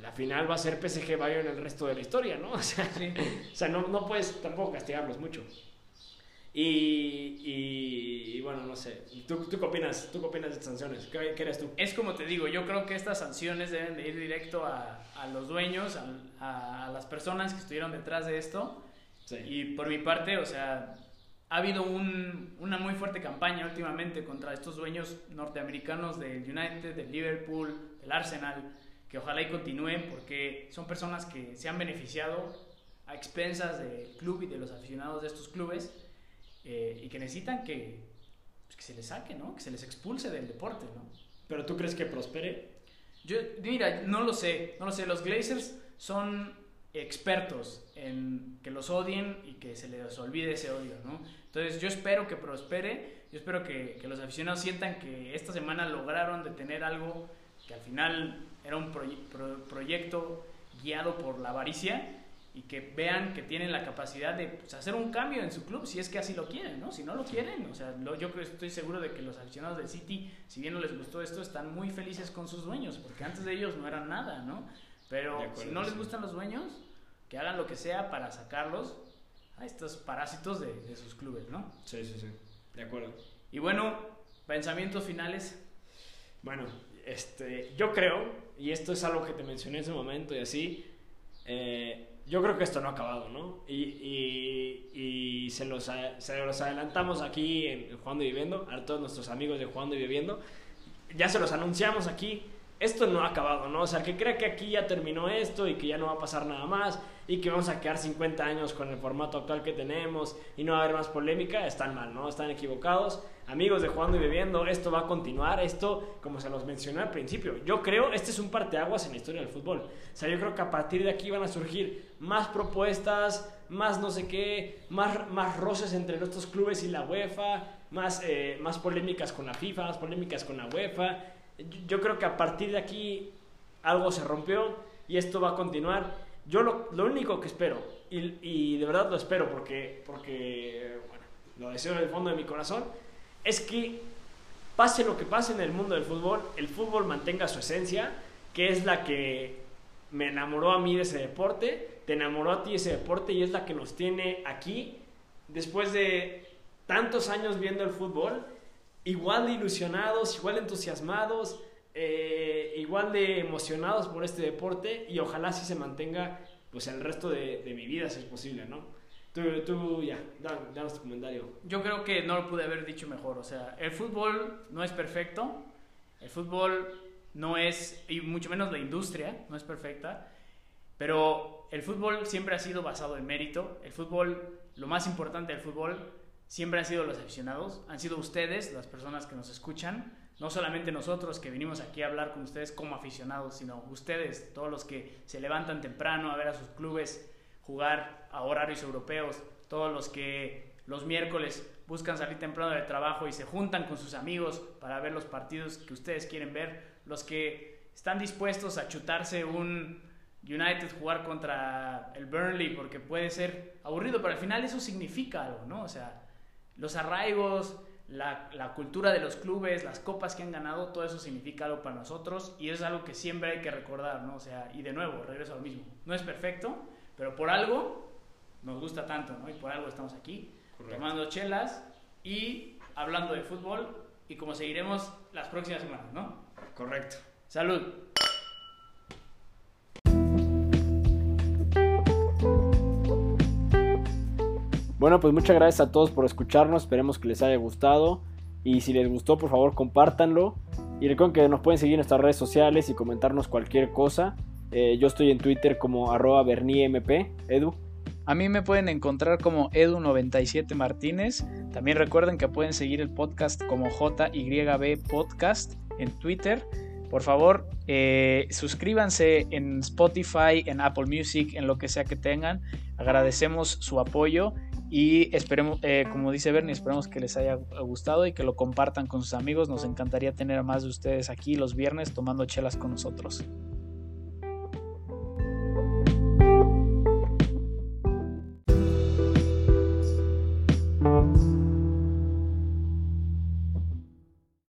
la final va a ser PSG Bayern el resto de la historia, ¿no? (laughs) O sea, sí. o sea no, no puedes tampoco castigarlos mucho. Y, y, bueno, no sé. ¿Tú, ¿Tú, qué opinas? ¿Tú qué opinas de estas sanciones? ¿Qué, ¿Qué, eres tú? Es como te digo, yo creo que estas sanciones deben de ir directo a, a los dueños, a, a, las personas que estuvieron detrás de esto. Sí. Y por mi parte, o sea, ha habido un, una muy fuerte campaña últimamente contra estos dueños norteamericanos del United, del Liverpool, del Arsenal, que ojalá y continúen porque son personas que se han beneficiado a expensas del club y de los aficionados de estos clubes eh, y que necesitan que, pues, que se les saque, ¿no? Que se les expulse del deporte, ¿no? ¿Pero tú crees que prospere? Yo, mira, no lo sé, no lo sé. Los Glazers son expertos en que los odien y que se les olvide ese odio, ¿no? Entonces yo espero que prospere, yo espero que, que los aficionados sientan que esta semana lograron detener algo que al final era un proye pro proyecto guiado por la avaricia y que vean que tienen la capacidad de pues, hacer un cambio en su club si es que así lo quieren, ¿no? Si no lo quieren, o sea, lo, yo estoy seguro de que los aficionados del City, si bien no les gustó esto, están muy felices con sus dueños, porque antes de ellos no eran nada, ¿no? Pero acuerdo, si no les gustan los dueños, que hagan lo que sea para sacarlos a estos parásitos de, de sus clubes, ¿no? Sí, sí, sí, de acuerdo. Y bueno, pensamientos finales. Bueno, este, yo creo, y esto es algo que te mencioné en ese momento y así, eh, yo creo que esto no ha acabado, ¿no? Y, se, los, se, los, adelantamos aquí en Jugando y Viviendo, a todos nuestros amigos de Jugando y Viviendo. Ya se los anunciamos aquí. Esto no ha acabado, ¿no? O sea, que crea que aquí ya terminó esto y que ya no va a pasar nada más y que vamos a quedar 50 años con el formato actual que tenemos y no va a haber más polémica, están mal, ¿no? Están equivocados. Amigos de Jugando y Bebiendo, esto va a continuar, esto, como se los mencioné al principio, yo creo, este es un parteaguas en la historia del fútbol. O sea, yo creo que a partir de aquí van a surgir más propuestas, más no sé qué, más, más roces entre nuestros clubes y la UEFA, más, eh, más polémicas con la FIFA, más polémicas con la UEFA. Yo creo que a partir de aquí algo se rompió y esto va a continuar. Yo lo, lo único que espero, y, de verdad lo espero porque, porque lo deseo en el fondo de mi corazón, es que pase lo que pase en el mundo del fútbol, el fútbol mantenga su esencia, que es la que me enamoró a mí de ese deporte, te enamoró a ti de ese deporte y es la que nos tiene aquí después de tantos años viendo el fútbol, igual de ilusionados, igual de entusiasmados, eh, igual de emocionados por este deporte y ojalá sí se mantenga pues el resto de, de mi vida si es posible, ¿no? Tú, tú ya, danos tu comentario. Yo creo que no lo pude haber dicho mejor. O sea, el fútbol no es perfecto. El fútbol no es, y mucho menos la industria, no es perfecta. Pero el fútbol siempre ha sido basado en mérito. El fútbol, lo más importante del fútbol, siempre han sido los aficionados. Han sido ustedes, las personas que nos escuchan. No solamente nosotros que vinimos aquí a hablar con ustedes como aficionados, sino ustedes, todos los que se levantan temprano a ver a sus clubes jugar a horarios europeos, todos los que los miércoles buscan salir temprano del trabajo y se juntan con sus amigos para ver los partidos que ustedes quieren ver, los que están dispuestos a chutarse un United jugar contra el Burnley porque puede ser aburrido, pero al final eso significa algo, ¿no? O sea, los arraigos, la, la, cultura de los clubes, las copas que han ganado, todo eso significa algo para nosotros y es algo que siempre hay que recordar, ¿no? O sea, y de nuevo, regreso a lo mismo. No es perfecto, pero por algo nos gusta tanto, ¿no? Y por algo estamos aquí, tomando chelas y hablando de fútbol y como seguiremos las próximas semanas, ¿no? Correcto. Salud. Bueno, pues muchas gracias a todos por escucharnos. Esperemos que les haya gustado. Y si les gustó, por favor, compártanlo. Y recuerden que nos pueden seguir en nuestras redes sociales y comentarnos cualquier cosa. Eh, yo estoy en Twitter como arroba berniemp. Edu. A mí me pueden encontrar como Edu97 Martínez. También recuerden que pueden seguir el podcast como JYB Podcast en Twitter. Por favor, eh, suscríbanse en Spotify, en Apple Music, en lo que sea que tengan. Agradecemos su apoyo y esperemos, eh, como dice Bernie, esperemos que les haya gustado y que lo compartan con sus amigos. Nos encantaría tener a más de ustedes aquí los viernes tomando chelas con nosotros.